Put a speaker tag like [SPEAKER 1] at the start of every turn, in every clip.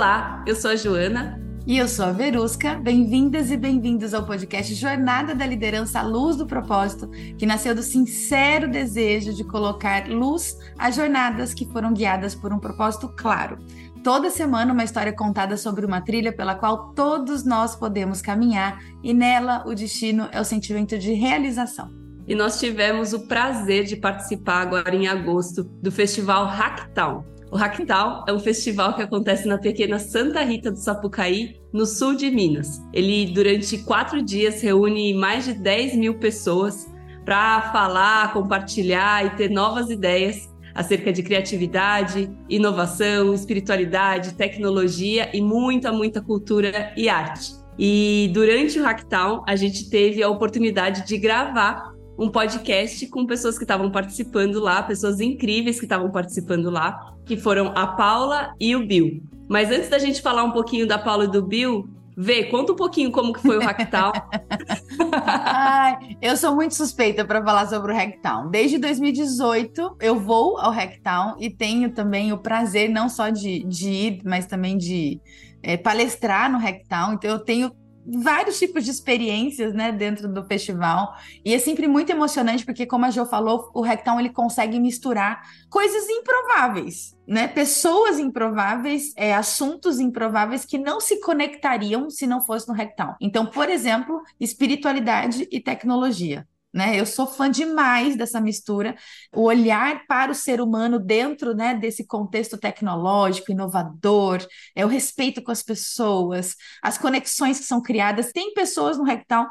[SPEAKER 1] Olá, eu sou a Joana.
[SPEAKER 2] E eu sou a Verusca. Bem-vindas e bem-vindos ao podcast Jornada da Liderança à Luz do Propósito, que nasceu do sincero desejo de colocar luz às jornadas que foram guiadas por um propósito claro. Toda semana, uma história contada sobre uma trilha pela qual todos nós podemos caminhar, e nela o destino é o sentimento de realização.
[SPEAKER 1] E nós tivemos o prazer de participar agora em agosto do festival Hacktown. O Hacktown é um festival que acontece na pequena Santa Rita do Sapucaí, no sul de Minas. Ele, durante quatro dias, reúne mais de 10 mil pessoas para falar, compartilhar e ter novas ideias acerca de criatividade, inovação, espiritualidade, tecnologia e muita, muita cultura e arte. E durante o Hacktown, a gente teve a oportunidade de gravar um podcast com pessoas que estavam participando lá, pessoas incríveis que estavam participando lá, que foram a Paula e o Bill. Mas antes da gente falar um pouquinho da Paula e do Bill, Vê, conta um pouquinho como que foi o Hacktown.
[SPEAKER 2] Ai, eu sou muito suspeita para falar sobre o Hacktown. Desde 2018 eu vou ao Hacktown e tenho também o prazer não só de, de ir, mas também de é, palestrar no Hacktown. Então eu tenho vários tipos de experiências, né, dentro do festival. E é sempre muito emocionante porque, como a Jo falou, o Hacktown ele consegue misturar coisas improváveis, né? Pessoas improváveis, é, assuntos improváveis que não se conectariam se não fosse no Hacktown. Então, por exemplo, espiritualidade e tecnologia né? Eu sou fã demais dessa mistura, o olhar para o ser humano dentro, né, desse contexto tecnológico, inovador, é o respeito com as pessoas, as conexões que são criadas. Tem pessoas no Rectal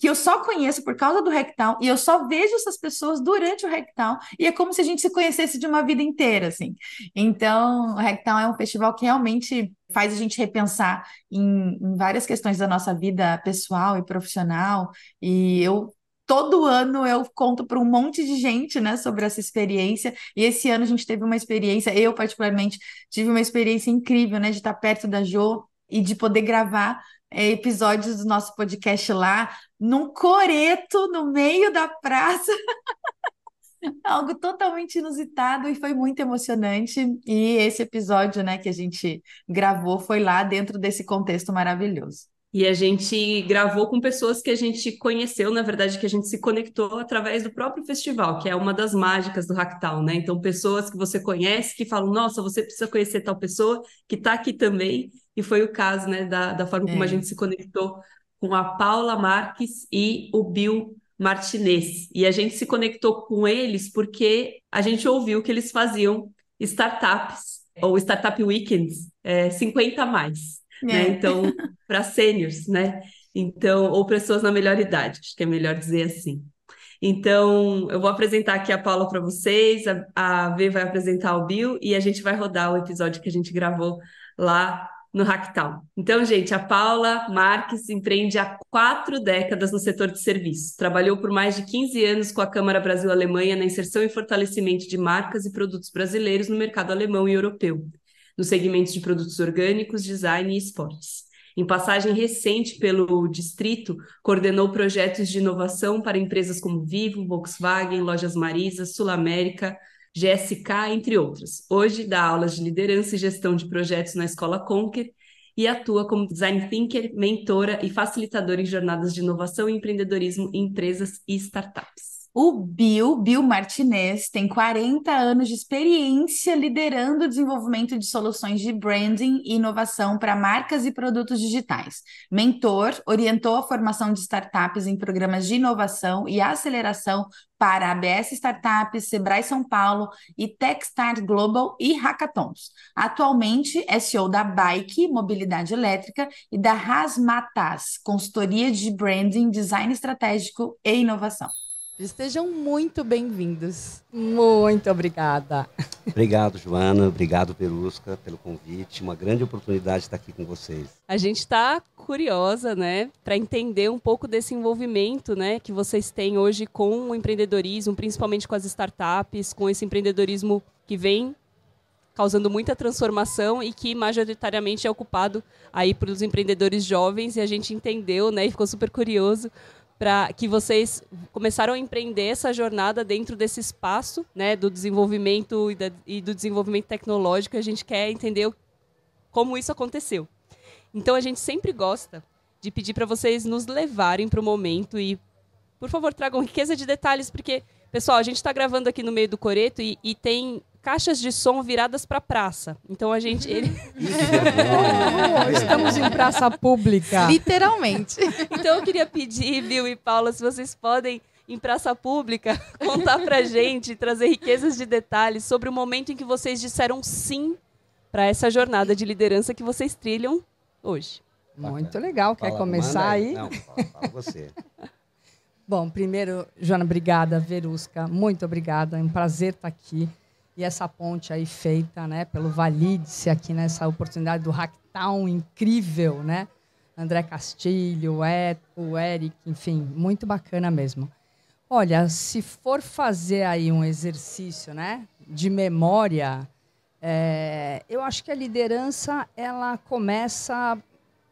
[SPEAKER 2] que eu só conheço por causa do Rectal e eu só vejo essas pessoas durante o Rectal e é como se a gente se conhecesse de uma vida inteira, assim. Então, o Rectal é um festival que realmente faz a gente repensar em, em várias questões da nossa vida pessoal e profissional e eu todo ano eu conto para um monte de gente, né, sobre essa experiência. E esse ano a gente teve uma experiência, eu particularmente tive uma experiência incrível, né, de estar perto da Jo e de poder gravar é, episódios do nosso podcast lá, num coreto no meio da praça. Algo totalmente inusitado e foi muito emocionante. E esse episódio, né, que a gente gravou foi lá dentro desse contexto maravilhoso.
[SPEAKER 1] E a gente gravou com pessoas que a gente conheceu, na verdade, que a gente se conectou através do próprio festival, que é uma das mágicas do Hacktown, né? Então, pessoas que você conhece que falam, nossa, você precisa conhecer tal pessoa que está aqui também. E foi o caso, né, da, da forma é. como a é. gente se conectou com a Paula Marques e o Bill Martinez. E a gente se conectou com eles porque a gente ouviu que eles faziam startups, ou Startup Weekends, é, 50 a mais. Né? É. Então, para sêniors, né? Então, ou pessoas na melhor idade, acho que é melhor dizer assim. Então, eu vou apresentar aqui a Paula para vocês, a, a V vai apresentar o Bill e a gente vai rodar o episódio que a gente gravou lá no Hacktown. Então, gente, a Paula Marques empreende há quatro décadas no setor de serviços. Trabalhou por mais de 15 anos com a Câmara Brasil-Alemanha na inserção e fortalecimento de marcas e produtos brasileiros no mercado alemão e europeu nos segmentos de produtos orgânicos, design e esportes. Em passagem recente pelo distrito, coordenou projetos de inovação para empresas como Vivo, Volkswagen, Lojas Marisa, Sul América, GSK, entre outras. Hoje dá aulas de liderança e gestão de projetos na Escola Conquer e atua como design thinker, mentora e facilitadora em jornadas de inovação e empreendedorismo em empresas e startups.
[SPEAKER 2] O Bill, Bill Martinez, tem 40 anos de experiência liderando o desenvolvimento de soluções de branding e inovação para marcas e produtos digitais. Mentor, orientou a formação de startups em programas de inovação e aceleração para a ABS Startups, Sebrae São Paulo e Techstars Global e Hackathons. Atualmente é CEO da Bike, Mobilidade Elétrica, e da Rasmatas, consultoria de branding, design estratégico e inovação.
[SPEAKER 3] Estejam muito bem-vindos. Muito obrigada.
[SPEAKER 4] Obrigado, Joana. Obrigado, Perusca, pelo convite. Uma grande oportunidade estar aqui com vocês.
[SPEAKER 1] A gente está curiosa, né, para entender um pouco desse envolvimento, né, que vocês têm hoje com o empreendedorismo, principalmente com as startups, com esse empreendedorismo que vem causando muita transformação e que majoritariamente é ocupado aí pelos empreendedores jovens e a gente entendeu, né, e ficou super curioso para que vocês começaram a empreender essa jornada dentro desse espaço, né, do desenvolvimento e, da, e, do desenvolvimento tecnológico. A gente quer entender como isso aconteceu. Então a gente sempre gosta de pedir para vocês nos levarem para o momento e, por favor, tragam riqueza de detalhes, porque, pessoal, a gente está gravando aqui no meio do coreto e, e tem caixas de som viradas para praça. Então a gente. Ele...
[SPEAKER 5] oh, estamos em praça pública.
[SPEAKER 3] Literalmente.
[SPEAKER 1] Então eu queria pedir, Bill e Paula, se vocês podem, em praça pública, contar para gente, trazer riquezas de detalhes sobre o momento em que vocês disseram sim para essa jornada de liderança que vocês trilham hoje.
[SPEAKER 5] Muito legal. Quer fala, começar aí?
[SPEAKER 4] Não, fala, fala você.
[SPEAKER 5] Bom, primeiro, Joana, obrigada. Verusca, muito obrigada. É um prazer estar aqui. E essa ponte aí feita né, pelo Validice aqui nessa oportunidade do Hacktown incrível, né? André Castilho, o Eric, enfim, muito bacana mesmo. Olha, se for fazer aí um exercício né, de memória, é, eu acho que a liderança ela começa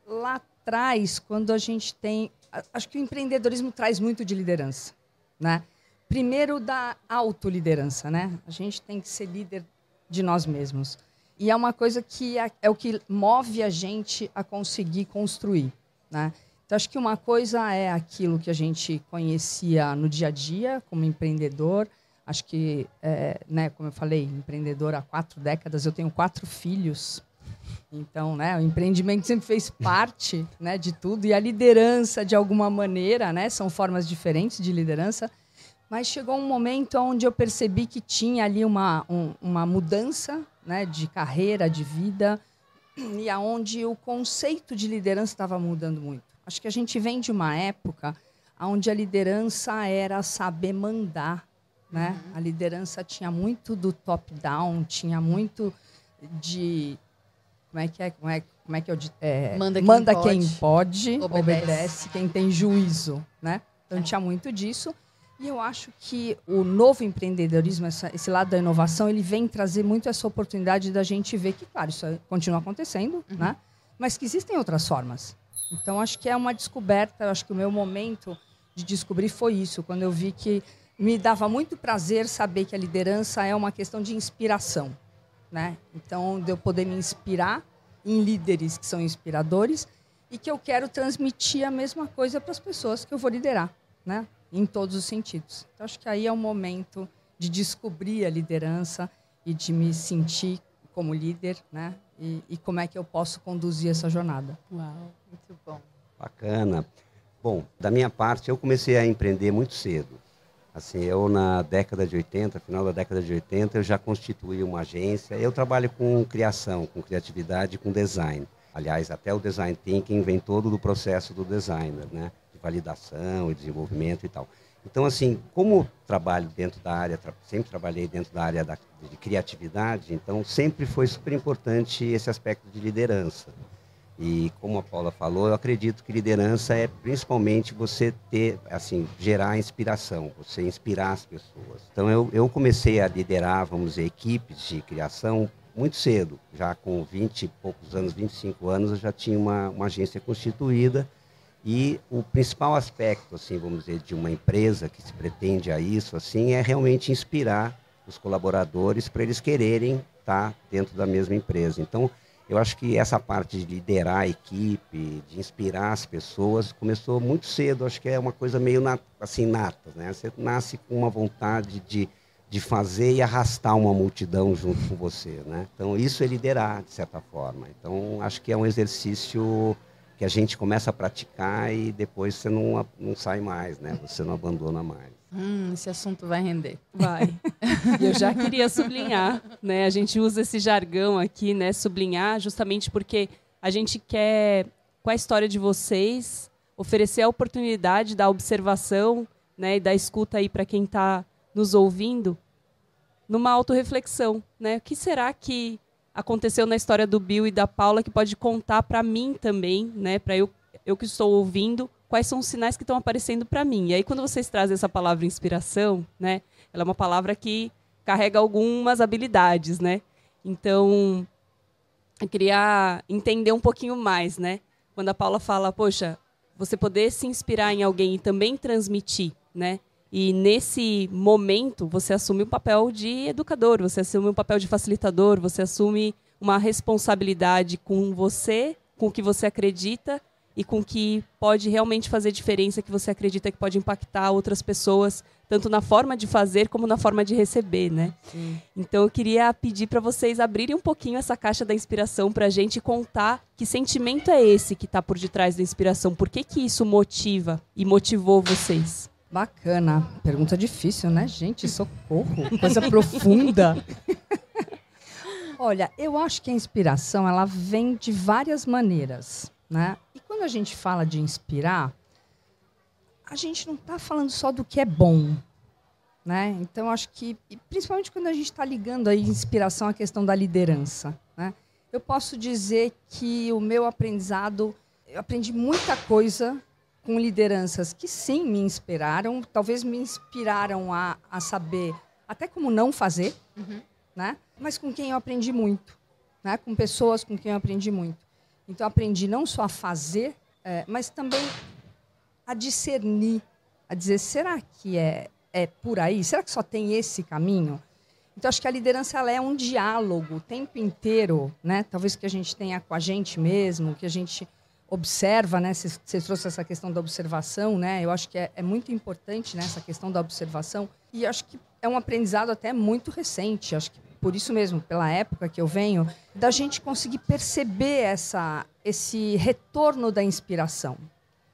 [SPEAKER 5] lá atrás, quando a gente tem. Acho que o empreendedorismo traz muito de liderança. Né? Primeiro, da autoliderança. Né? A gente tem que ser líder de nós mesmos. E é uma coisa que é, é o que move a gente a conseguir construir. Né? Então, acho que uma coisa é aquilo que a gente conhecia no dia a dia, como empreendedor. Acho que, é, né, como eu falei, empreendedor há quatro décadas, eu tenho quatro filhos. Então, né, o empreendimento sempre fez parte né, de tudo e a liderança, de alguma maneira, né, são formas diferentes de liderança. Mas chegou um momento onde eu percebi que tinha ali uma, um, uma mudança né, de carreira, de vida, e aonde o conceito de liderança estava mudando muito. Acho que a gente vem de uma época onde a liderança era saber mandar. Né? Uhum. A liderança tinha muito do top-down, tinha muito de como é que é? Como é, como é que eu é,
[SPEAKER 3] manda, quem,
[SPEAKER 5] manda
[SPEAKER 3] pode,
[SPEAKER 5] quem pode, obedece. obedece. quem tem juízo, né? Então é. tinha muito disso. E eu acho que o novo empreendedorismo, essa, esse lado da inovação, ele vem trazer muito essa oportunidade da gente ver que, claro, isso continua acontecendo, uhum. né? Mas que existem outras formas. Então acho que é uma descoberta. Acho que o meu momento de descobrir foi isso, quando eu vi que me dava muito prazer saber que a liderança é uma questão de inspiração né? Então, de eu poder me inspirar em líderes que são inspiradores e que eu quero transmitir a mesma coisa para as pessoas que eu vou liderar, né? Em todos os sentidos. Então, acho que aí é o momento de descobrir a liderança e de me sentir como líder, né? E, e como é que eu posso conduzir essa jornada.
[SPEAKER 3] Uau, muito bom.
[SPEAKER 4] Bacana. Bom, da minha parte, eu comecei a empreender muito cedo. Assim, eu na década de 80, final da década de 80, eu já constituí uma agência. Eu trabalho com criação, com criatividade, com design. Aliás, até o design thinking vem todo do processo do designer, né? Validação e desenvolvimento e tal. Então, assim, como trabalho dentro da área, sempre trabalhei dentro da área da, de criatividade, então sempre foi super importante esse aspecto de liderança. E como a Paula falou, eu acredito que liderança é principalmente você ter, assim, gerar inspiração, você inspirar as pessoas. Então eu, eu comecei a liderar, vamos dizer, equipes de criação muito cedo, já com 20 e poucos anos, 25 anos, eu já tinha uma, uma agência constituída e o principal aspecto, assim, vamos dizer, de uma empresa que se pretende a isso, assim, é realmente inspirar os colaboradores para eles quererem estar dentro da mesma empresa. Então, eu acho que essa parte de liderar a equipe, de inspirar as pessoas, começou muito cedo. Acho que é uma coisa meio assim nata, né? Você nasce com uma vontade de, de fazer e arrastar uma multidão junto com você, né? Então isso é liderar de certa forma. Então acho que é um exercício que a gente começa a praticar e depois você não, não sai mais, né? Você não abandona mais.
[SPEAKER 3] Hum, esse assunto vai render.
[SPEAKER 1] Vai. Eu já queria sublinhar, né? A gente usa esse jargão aqui, né? Sublinhar, justamente porque a gente quer, com a história de vocês, oferecer a oportunidade da observação, né? E da escuta aí para quem está nos ouvindo, numa autorreflexão, né? O que será que aconteceu na história do Bill e da Paula que pode contar para mim também, né? Para eu, eu que estou ouvindo quais são os sinais que estão aparecendo para mim. E aí, quando vocês trazem essa palavra inspiração, né, ela é uma palavra que carrega algumas habilidades, né? Então, eu queria entender um pouquinho mais, né? Quando a Paula fala, poxa, você poder se inspirar em alguém e também transmitir, né? E nesse momento, você assume o papel de educador, você assume o papel de facilitador, você assume
[SPEAKER 6] uma responsabilidade com você, com o que você acredita e com o que pode realmente fazer diferença, que você acredita que pode impactar outras pessoas, tanto na forma de fazer como na forma de receber, né? Sim. Então eu queria pedir para vocês abrirem um pouquinho essa caixa da inspiração para a gente contar que sentimento é esse que está por detrás da inspiração, por que que isso motiva e motivou vocês?
[SPEAKER 5] Bacana. Pergunta difícil, né, gente? Socorro. Coisa profunda. Olha, eu acho que a inspiração ela vem de várias maneiras, né? E quando a gente fala de inspirar, a gente não está falando só do que é bom, né? Então acho que, principalmente quando a gente está ligando a inspiração à questão da liderança, né? Eu posso dizer que o meu aprendizado, eu aprendi muita coisa com lideranças que sim me inspiraram, talvez me inspiraram a, a saber até como não fazer, uhum. né? Mas com quem eu aprendi muito, né? Com pessoas com quem eu aprendi muito. Então aprendi não só a fazer, é, mas também a discernir, a dizer será que é é por aí? Será que só tem esse caminho? Então acho que a liderança ela é um diálogo o tempo inteiro, né? Talvez que a gente tenha com a gente mesmo, que a gente observa, né? Você trouxe essa questão da observação, né? Eu acho que é, é muito importante né, essa questão da observação e acho que é um aprendizado até muito recente. Acho que por isso mesmo, pela época que eu venho, da gente conseguir perceber essa, esse retorno da inspiração.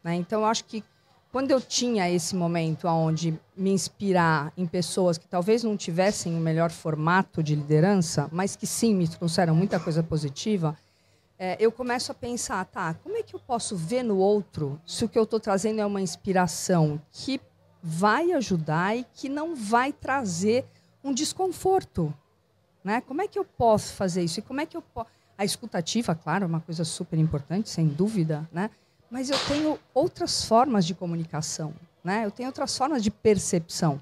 [SPEAKER 5] Né? Então, eu acho que quando eu tinha esse momento onde me inspirar em pessoas que talvez não tivessem o melhor formato de liderança, mas que sim me trouxeram muita coisa positiva, é, eu começo a pensar, tá, como é que eu posso ver no outro se o que eu estou trazendo é uma inspiração que vai ajudar e que não vai trazer um desconforto, né? Como é que eu posso fazer isso? E como é que eu posso... A escutativa, claro, é uma coisa super importante, sem dúvida, né? Mas eu tenho outras formas de comunicação, né? Eu tenho outras formas de percepção.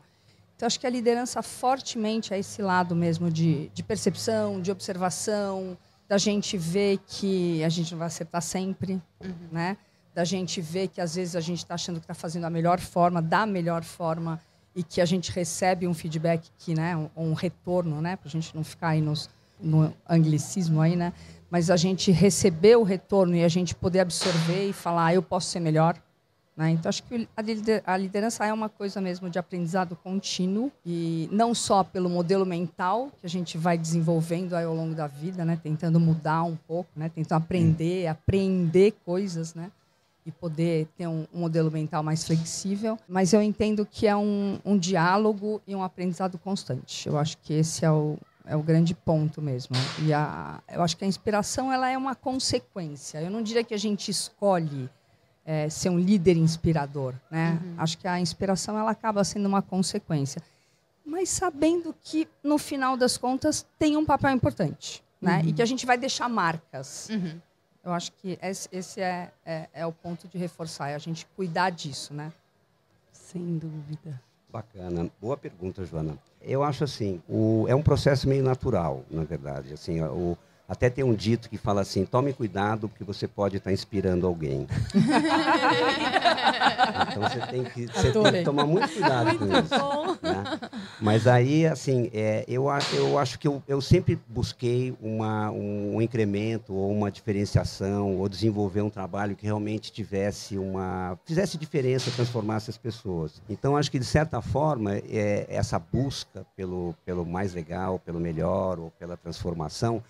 [SPEAKER 5] Então, acho que a liderança fortemente é esse lado mesmo de, de percepção, de observação, da gente ver que a gente não vai acertar sempre, uhum. né? Da gente ver que às vezes a gente está achando que está fazendo a melhor forma, da melhor forma, e que a gente recebe um feedback que, né, um, um retorno, né, para a gente não ficar aí nos, no anglicismo aí, né? Mas a gente receber o retorno e a gente poder absorver e falar, ah, eu posso ser melhor, né? Então, acho que a liderança é uma coisa mesmo de aprendizado contínuo, e não só pelo modelo mental que a gente vai desenvolvendo ao longo da vida, né? tentando mudar um pouco, né? tentando aprender, aprender coisas, né? e poder ter um, um, modelo mental mais flexível. Mas eu entendo que é um, um diálogo e um aprendizado constante. Eu acho que esse é o, é o grande ponto mesmo. E a, eu acho que a inspiração ela é uma consequência. Eu não diria que a gente escolhe é, ser um líder inspirador, né? Uhum. Acho que a inspiração ela acaba sendo uma consequência, mas sabendo que no final das contas tem um papel importante, né? Uhum. E que a gente vai deixar marcas. Uhum. Eu acho que esse, esse é, é, é, o ponto de reforçar, é a gente cuidar disso, né?
[SPEAKER 6] Sem dúvida.
[SPEAKER 4] Bacana, boa pergunta, Joana. Eu acho assim, o, é um processo meio natural, na verdade. Assim, o, até tem um dito que fala assim: tome cuidado, porque você pode estar inspirando alguém. então você tem que, você tem que tomar muito cuidado muito com isso. Né? Mas aí, assim, é, eu, eu acho que eu, eu sempre busquei uma, um, um incremento ou uma diferenciação ou desenvolver um trabalho que realmente tivesse uma. fizesse diferença, transformasse as pessoas. Então, acho que, de certa forma, é, essa busca pelo, pelo mais legal, pelo melhor ou pela transformação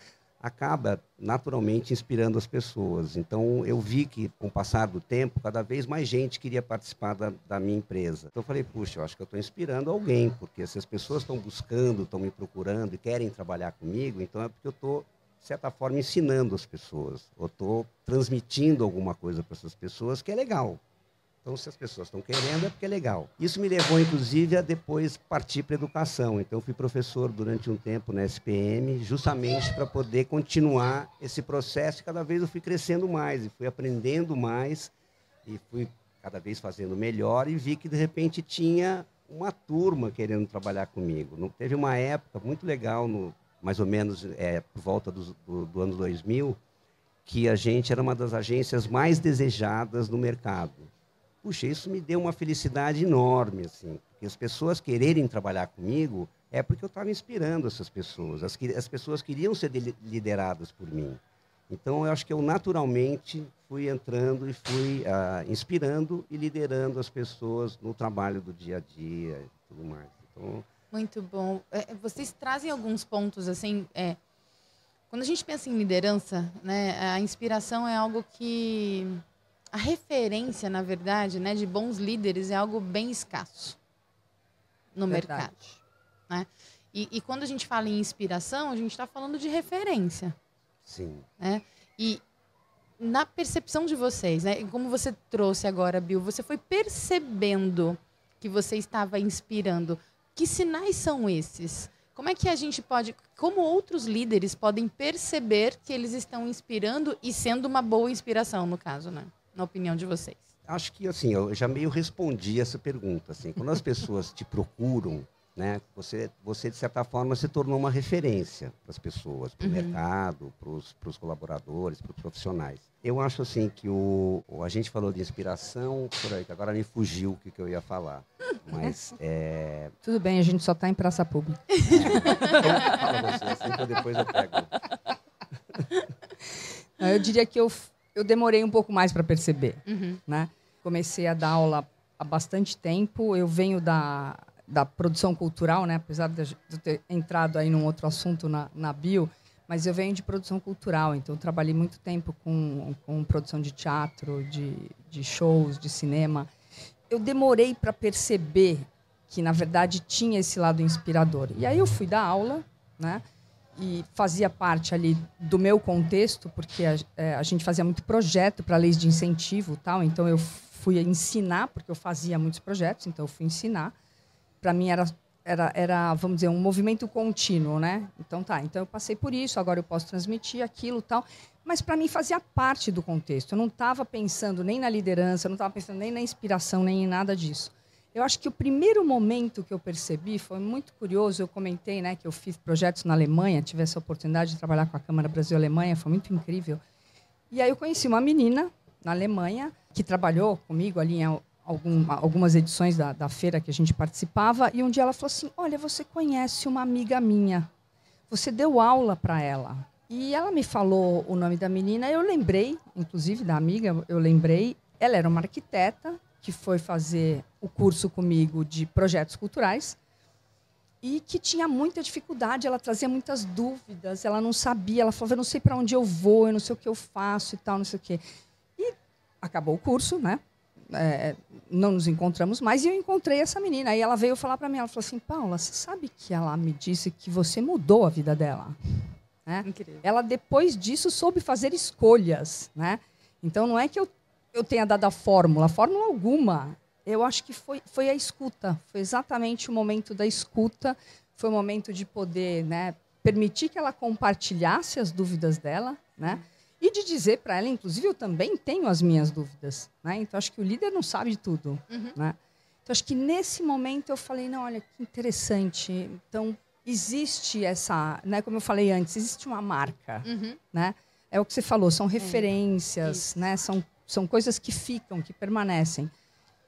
[SPEAKER 4] acaba naturalmente inspirando as pessoas. Então, eu vi que, com o passar do tempo, cada vez mais gente queria participar da, da minha empresa. Então, eu falei, puxa, eu acho que eu estou inspirando alguém, porque se as pessoas estão buscando, estão me procurando e querem trabalhar comigo, então é porque eu estou, de certa forma, ensinando as pessoas, ou estou transmitindo alguma coisa para essas pessoas que é legal. Então, se as pessoas estão querendo, é porque é legal. Isso me levou, inclusive, a depois partir para a educação. Então, fui professor durante um tempo na SPM, justamente para poder continuar esse processo. E cada vez eu fui crescendo mais, e fui aprendendo mais, e fui cada vez fazendo melhor, e vi que, de repente, tinha uma turma querendo trabalhar comigo. Não, teve uma época muito legal, no, mais ou menos é, por volta do, do, do ano 2000, que a gente era uma das agências mais desejadas no mercado. Puxa, isso me deu uma felicidade enorme, assim, porque as pessoas quererem trabalhar comigo é porque eu estava inspirando essas pessoas. As, as pessoas queriam ser lideradas por mim. Então, eu acho que eu naturalmente fui entrando e fui ah, inspirando e liderando as pessoas no trabalho do dia a dia e tudo mais. Então,
[SPEAKER 3] Muito bom. É, vocês trazem alguns pontos, assim, é, quando a gente pensa em liderança, né, a inspiração é algo que... A referência, na verdade, né, de bons líderes é algo bem escasso no verdade. mercado. Né? E, e quando a gente fala em inspiração, a gente está falando de referência.
[SPEAKER 4] Sim.
[SPEAKER 3] Né? E na percepção de vocês, né? Como você trouxe agora, Bill, você foi percebendo que você estava inspirando. Que sinais são esses? Como é que a gente pode, como outros líderes podem perceber que eles estão inspirando e sendo uma boa inspiração, no caso, né? Na opinião de vocês.
[SPEAKER 4] Acho que assim, eu já meio respondi essa pergunta. Assim, quando as pessoas te procuram né? Você, você de certa forma se tornou uma referência para as pessoas, para o uhum. mercado, para os colaboradores, para os profissionais. Eu acho assim que o, a gente falou de inspiração, por aí, agora me fugiu o que, que eu ia falar. Mas é...
[SPEAKER 5] Tudo bem, a gente só está em praça pública. então,
[SPEAKER 4] fala você, assim que eu depois eu pego.
[SPEAKER 5] Eu diria que eu, eu demorei um pouco mais para perceber. Uhum. Né? Comecei a dar aula há bastante tempo. Eu venho da da produção cultural, né? apesar de eu ter entrado aí num outro assunto na, na bio, mas eu venho de produção cultural, então trabalhei muito tempo com, com produção de teatro, de, de shows, de cinema. Eu demorei para perceber que, na verdade, tinha esse lado inspirador. E aí eu fui dar aula, né? E fazia parte ali do meu contexto, porque a, é, a gente fazia muito projeto para leis de incentivo tal, então eu fui ensinar, porque eu fazia muitos projetos, então eu fui ensinar para mim era, era, era, vamos dizer, um movimento contínuo, né? Então tá, então eu passei por isso, agora eu posso transmitir aquilo tal. Mas para mim fazia parte do contexto. Eu não estava pensando nem na liderança, eu não estava pensando nem na inspiração, nem em nada disso. Eu acho que o primeiro momento que eu percebi foi muito curioso. Eu comentei, né, que eu fiz projetos na Alemanha, tive essa oportunidade de trabalhar com a Câmara Brasil-Alemanha, foi muito incrível. E aí eu conheci uma menina na Alemanha que trabalhou comigo ali em algum, algumas edições da, da feira que a gente participava, e um dia ela falou assim: Olha, você conhece uma amiga minha, você deu aula para ela. E ela me falou o nome da menina, eu lembrei, inclusive da amiga, eu lembrei. Ela era uma arquiteta que foi fazer o curso comigo de projetos culturais e que tinha muita dificuldade, ela trazia muitas dúvidas, ela não sabia, ela falava, eu não sei para onde eu vou, eu não sei o que eu faço e tal, não sei o quê. E acabou o curso, né? é, não nos encontramos mais e eu encontrei essa menina. Aí ela veio falar para mim, ela falou assim, Paula, você sabe que ela me disse que você mudou a vida dela? Né? Ela depois disso soube fazer escolhas, né? Então não é que eu, eu tenha dado a fórmula, fórmula alguma. Eu acho que foi, foi a escuta, foi exatamente o momento da escuta, foi o momento de poder, né, permitir que ela compartilhasse as dúvidas dela, né? E de dizer para ela, inclusive, eu também tenho as minhas dúvidas. Né? Então, acho que o líder não sabe de tudo. Uhum. Né? Então, acho que nesse momento eu falei, não, olha, que interessante. Então, existe essa, né, como eu falei antes, existe uma marca. Uhum. Né? É o que você falou, são é. referências, é. né? são, são coisas que ficam, que permanecem.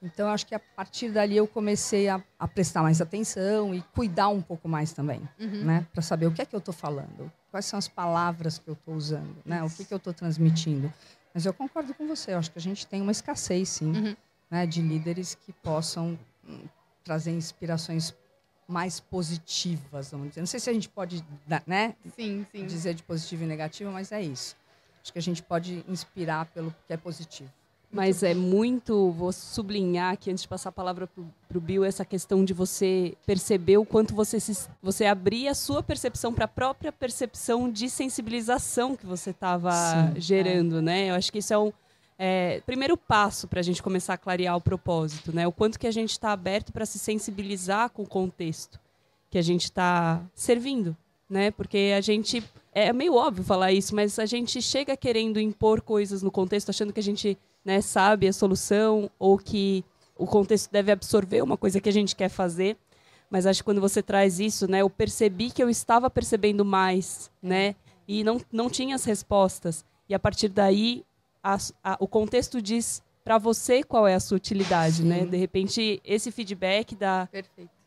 [SPEAKER 5] Então, acho que a partir dali eu comecei a, a prestar mais atenção e cuidar um pouco mais também, uhum. né? Para saber o que é que eu estou falando, quais são as palavras que eu estou usando, né? O que, que eu estou transmitindo. Mas eu concordo com você, eu acho que a gente tem uma escassez, sim, uhum. né? De líderes que possam hum, trazer inspirações mais positivas, vamos dizer. Não sei se a gente pode, né?
[SPEAKER 3] Sim, sim.
[SPEAKER 5] Dizer de positivo e negativo, mas é isso. Acho que a gente pode inspirar pelo que é positivo.
[SPEAKER 1] Mas é muito, vou sublinhar aqui antes de passar a palavra para o Bill, essa questão de você perceber o quanto você, se, você abrir a sua percepção para a própria percepção de sensibilização que você estava gerando, é. né? Eu acho que isso é um é, primeiro passo para a gente começar a clarear o propósito, né? O quanto que a gente está aberto para se sensibilizar com o contexto que a gente está servindo, né? Porque a gente é meio óbvio falar isso, mas a gente chega querendo impor coisas no contexto, achando que a gente né, sabe a solução ou que o contexto deve absorver uma coisa que a gente quer fazer. Mas acho que quando você traz isso, né, eu percebi que eu estava percebendo mais, né, e não, não tinha as respostas. E a partir daí, a, a, o contexto diz para você qual é a sua utilidade, né? Sim. né? De repente, esse feedback da,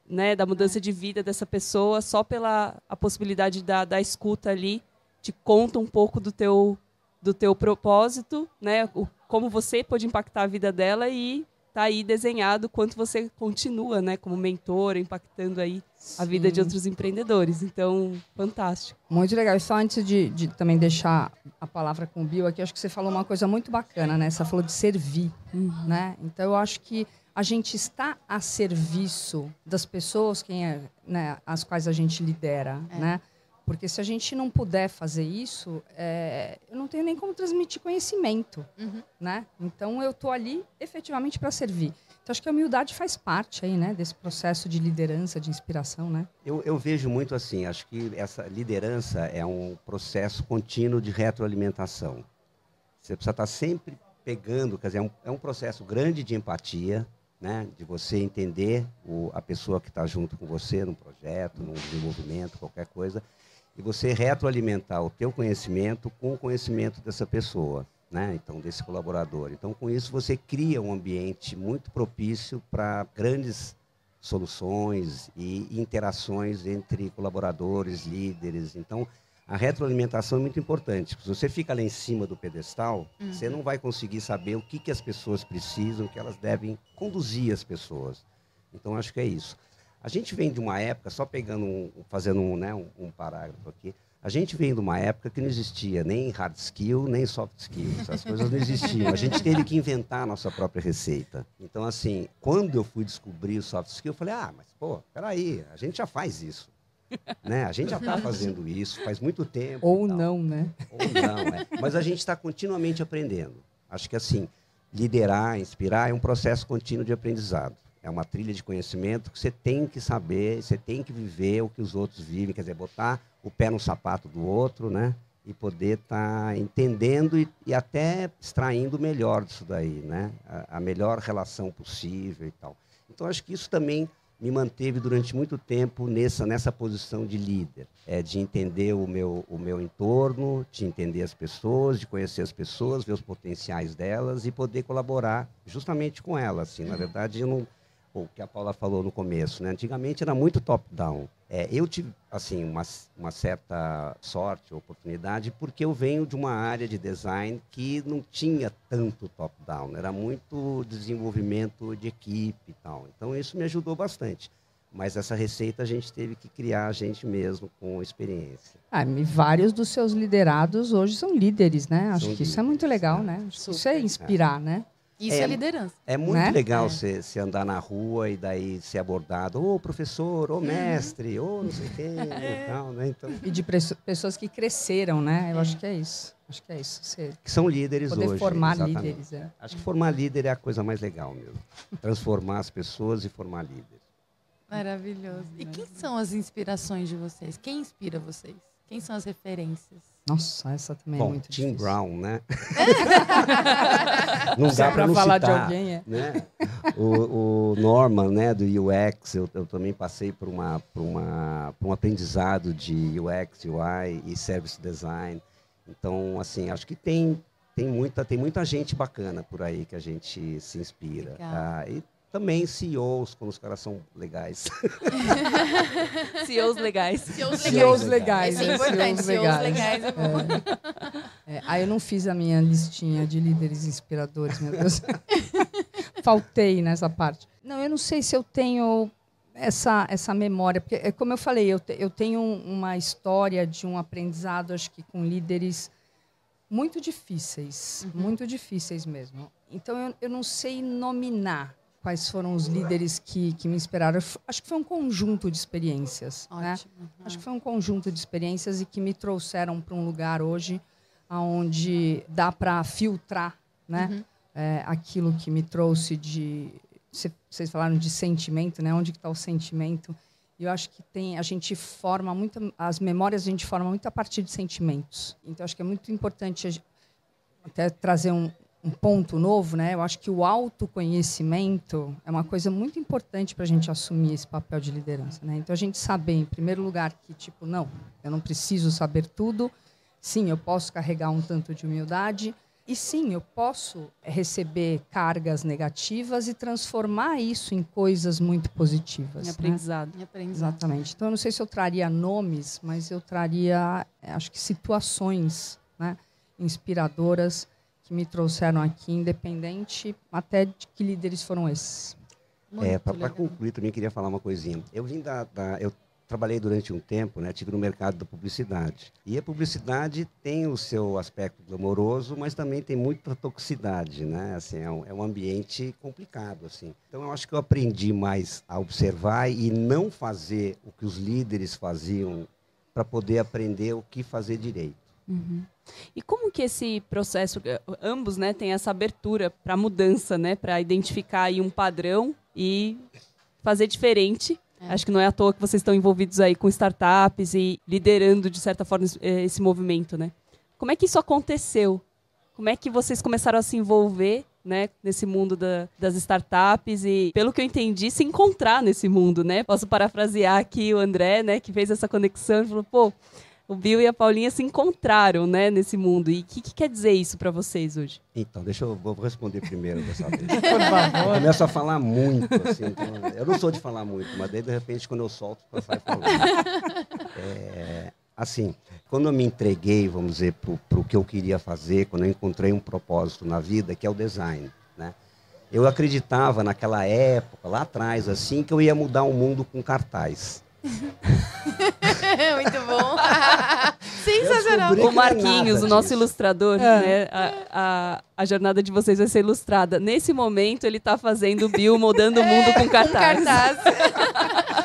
[SPEAKER 6] né, da mudança de vida dessa pessoa só pela a possibilidade da, da escuta ali te conta um pouco do teu do teu propósito, né, o, como você pode impactar a vida dela e tá aí desenhado quanto você continua, né, como mentor, impactando aí Sim. a vida de outros empreendedores. Então, fantástico.
[SPEAKER 5] Muito legal. E só antes de, de, também deixar a palavra com o Bill aqui, acho que você falou uma coisa muito bacana, né? Você falou de servir, uhum. né? Então, eu acho que a gente está a serviço das pessoas quem é, né, as quais a gente lidera, é. né? Porque se a gente não puder fazer isso, é, eu não tenho nem como transmitir conhecimento, uhum. né? Então eu estou ali efetivamente para servir. Então acho que a humildade faz parte aí, né, desse processo de liderança, de inspiração, né?
[SPEAKER 4] Eu, eu vejo muito assim. Acho que essa liderança é um processo contínuo de retroalimentação. Você precisa estar sempre pegando, quer dizer, é um, é um processo grande de empatia, né? de você entender o, a pessoa que está junto com você num projeto, num desenvolvimento, qualquer coisa, e você retroalimentar o teu conhecimento com o conhecimento dessa pessoa, né? então desse colaborador. Então, com isso, você cria um ambiente muito propício para grandes soluções e interações entre colaboradores, líderes. Então, a retroalimentação é muito importante. Se você fica lá em cima do pedestal, uhum. você não vai conseguir saber o que, que as pessoas precisam, que elas devem conduzir as pessoas. Então, acho que é isso. A gente vem de uma época, só pegando, um, fazendo um, né, um, um parágrafo aqui, a gente vem de uma época que não existia nem hard skill, nem soft skills. As coisas não existiam. A gente teve que inventar a nossa própria receita. Então, assim, quando eu fui descobrir o soft skill, eu falei, ah, mas, pô, peraí, a gente já faz isso. Né? A gente já está fazendo isso faz muito tempo.
[SPEAKER 5] Ou não, né?
[SPEAKER 4] Ou não, é. Mas a gente está continuamente aprendendo. Acho que assim, liderar, inspirar é um processo contínuo de aprendizado. É uma trilha de conhecimento que você tem que saber, você tem que viver o que os outros vivem, quer dizer, botar o pé no sapato do outro, né? E poder estar tá entendendo e, e, até extraindo o melhor disso daí, né? A, a melhor relação possível e tal. Então, acho que isso também me manteve durante muito tempo nessa, nessa posição de líder, é, de entender o meu, o meu entorno, de entender as pessoas, de conhecer as pessoas, ver os potenciais delas e poder colaborar justamente com elas. Assim. Na uhum. verdade, não, o que a Paula falou no começo, né? antigamente era muito top-down. É, eu tive assim uma, uma certa sorte, oportunidade, porque eu venho de uma área de design que não tinha tanto top-down, era muito desenvolvimento de equipe e tal. Então isso me ajudou bastante. Mas essa receita a gente teve que criar a gente mesmo com experiência.
[SPEAKER 5] Ah, e vários dos seus liderados hoje são líderes, né? Acho são que líderes, isso é muito legal, né? Isso é inspirar, é. né?
[SPEAKER 2] Isso é, é liderança.
[SPEAKER 4] É muito né? legal você é. andar na rua e daí ser abordado, ô oh, professor, ô oh, mestre, ô oh, não sei quem, é. e tal, né? Então...
[SPEAKER 5] E de pessoas que cresceram, né? Eu é. acho que é isso. Acho que é isso. Você
[SPEAKER 4] que são líderes
[SPEAKER 5] poder
[SPEAKER 4] hoje.
[SPEAKER 5] formar exatamente. líderes. É.
[SPEAKER 4] Acho que formar líder é a coisa mais legal mesmo. Transformar as pessoas e formar líderes.
[SPEAKER 2] Maravilhoso. E quem são as inspirações de vocês? Quem inspira vocês? Quem são as referências?
[SPEAKER 5] Nossa, essa também é
[SPEAKER 4] Bom,
[SPEAKER 5] é muito
[SPEAKER 4] Tim
[SPEAKER 5] difícil.
[SPEAKER 4] Brown, né? não dá para falar citar, de alguém, é. né? O, o, Norman, né, do UX, eu, eu também passei por uma, por uma, por um aprendizado de UX, UI e Service Design. Então, assim, acho que tem tem muita tem muita gente bacana por aí que a gente se inspira. Ah, e também CEOs, quando os caras são legais.
[SPEAKER 2] CEOs legais.
[SPEAKER 5] CEOs legais. CEOs legais.
[SPEAKER 2] É importante, CEOs legais. legais é bom.
[SPEAKER 5] É. É, aí eu não fiz a minha listinha de líderes inspiradores, meu Deus. Faltei nessa parte. Não, eu não sei se eu tenho essa, essa memória, porque, é como eu falei, eu, te, eu tenho uma história de um aprendizado, acho que com líderes muito difíceis, uhum. muito difíceis mesmo. Então, eu, eu não sei nominar quais foram os líderes que, que me inspiraram. Acho que foi um conjunto de experiências. Né? Uhum. Acho que foi um conjunto de experiências e que me trouxeram para um lugar hoje onde dá para filtrar né? Uhum. É, aquilo que me trouxe de. Vocês falaram de sentimento, né? Onde está o sentimento? E eu acho que tem a gente forma muito as memórias a gente forma muito a partir de sentimentos. Então acho que é muito importante até trazer um, um ponto novo, né? Eu acho que o autoconhecimento é uma coisa muito importante para a gente assumir esse papel de liderança, né? Então a gente saber, em primeiro lugar, que tipo não, eu não preciso saber tudo. Sim, eu posso carregar um tanto de humildade. E sim, eu posso receber cargas negativas e transformar isso em coisas muito positivas.
[SPEAKER 1] Em
[SPEAKER 5] né?
[SPEAKER 1] aprendizado.
[SPEAKER 2] Em aprendizado.
[SPEAKER 5] Exatamente. Então, eu não sei se eu traria nomes, mas eu traria, acho que situações né, inspiradoras que me trouxeram aqui, independente até de que líderes foram esses.
[SPEAKER 4] É, para concluir, também queria falar uma coisinha. Eu vim da, da- eu trabalhei durante um tempo, né? Tive no mercado da publicidade. E a publicidade tem o seu aspecto glamouroso, mas também tem muita toxicidade, né? Assim, é um, é um ambiente complicado, assim. Então eu acho que eu aprendi mais a observar e não fazer o que os líderes faziam para poder aprender o que fazer direito.
[SPEAKER 1] E como que esse processo, eh, ambos, né, têm essa abertura para mudança, né, para identificar aí um padrão e fazer diferente? Acho que não é à toa que vocês estão envolvidos aí com startups e liderando de certa forma esse- eh, esse movimento, né? Como é que isso aconteceu? Como é que vocês começaram a se envolver, né, nesse mundo da- das startups e, pelo que eu entendi, se encontrar nesse mundo, né? Posso parafrasear aqui o André, né, que fez essa conexão e falou, pô, o Bill e a Paulinha se encontraram, né, nesse mundo. E o que, que quer dizer isso para vocês hoje?
[SPEAKER 4] Então, deixa eu vou responder primeiro dessa vez.
[SPEAKER 5] Por favor.
[SPEAKER 4] Eu começo a falar muito, assim, então, eu não sou de falar muito, mas daí, de repente, quando eu solto, eu saio falando. É, assim, quando eu me entreguei, vamos dizer, para o que eu queria fazer, quando eu encontrei um propósito na vida, que é o design, né? Eu acreditava naquela época, lá atrás, assim, que eu ia mudar o mundo com cartaz.
[SPEAKER 2] Muito bom. Sensacional.
[SPEAKER 4] descobri-
[SPEAKER 1] O Marquinhos, o nosso
[SPEAKER 4] disso.
[SPEAKER 1] ilustrador, né? A, a, a jornada de vocês vai ser ilustrada. Nesse momento, ele está fazendo o Bill moldando o mundo com
[SPEAKER 2] Um
[SPEAKER 1] cartaz.
[SPEAKER 2] cartaz.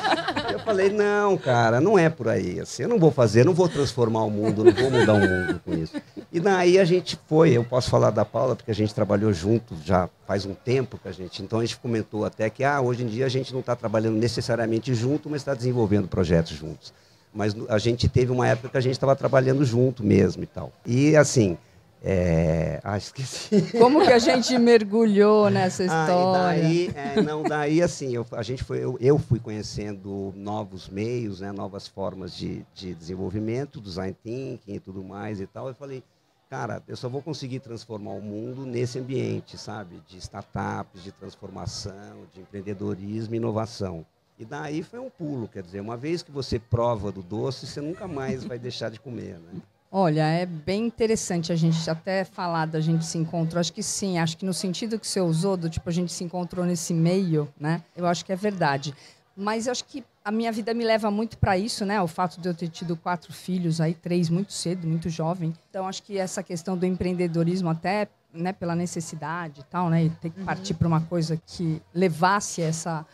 [SPEAKER 4] Eu falei, não, cara, não é por aí. Assim, eu não vou fazer, não vou transformar o mundo, não vou mudar o mundo com isso. E daí a gente foi, eu posso falar da Paula, porque a gente trabalhou junto já faz um tempo que a gente. Então a gente comentou até que ah, hoje em dia a gente não está trabalhando necessariamente junto, mas está desenvolvendo projetos juntos. Mas a gente teve uma época que a gente estava trabalhando junto mesmo e tal. E assim. É... Ah, esqueci.
[SPEAKER 5] Como que a gente mergulhou nessa
[SPEAKER 4] Ah,
[SPEAKER 5] história?
[SPEAKER 4] e daí, é, não, daí assim, eu, a gente foi, eu, eu fui conhecendo novos meios, né, novas formas de, de desenvolvimento, design thinking e tudo mais e tal. Eu falei, cara, eu só vou conseguir transformar o mundo nesse ambiente, sabe? De startups, de transformação, de empreendedorismo e inovação. E daí foi um pulo, quer dizer, uma vez que você prova do doce, você nunca mais vai deixar de comer, né?
[SPEAKER 5] Olha, é bem interessante a gente até falar da gente se encontrou. Acho que sim, acho que no sentido que você usou, do tipo, a gente se encontrou nesse meio, né? Eu acho que é verdade. Mas eu acho que a minha vida me leva muito para isso, né? O fato de eu ter tido quatro filhos, aí três muito cedo, muito jovem. Então acho que essa questão do empreendedorismo até, né, pela necessidade e tal, né, e ter que partir para uma coisa que levasse essa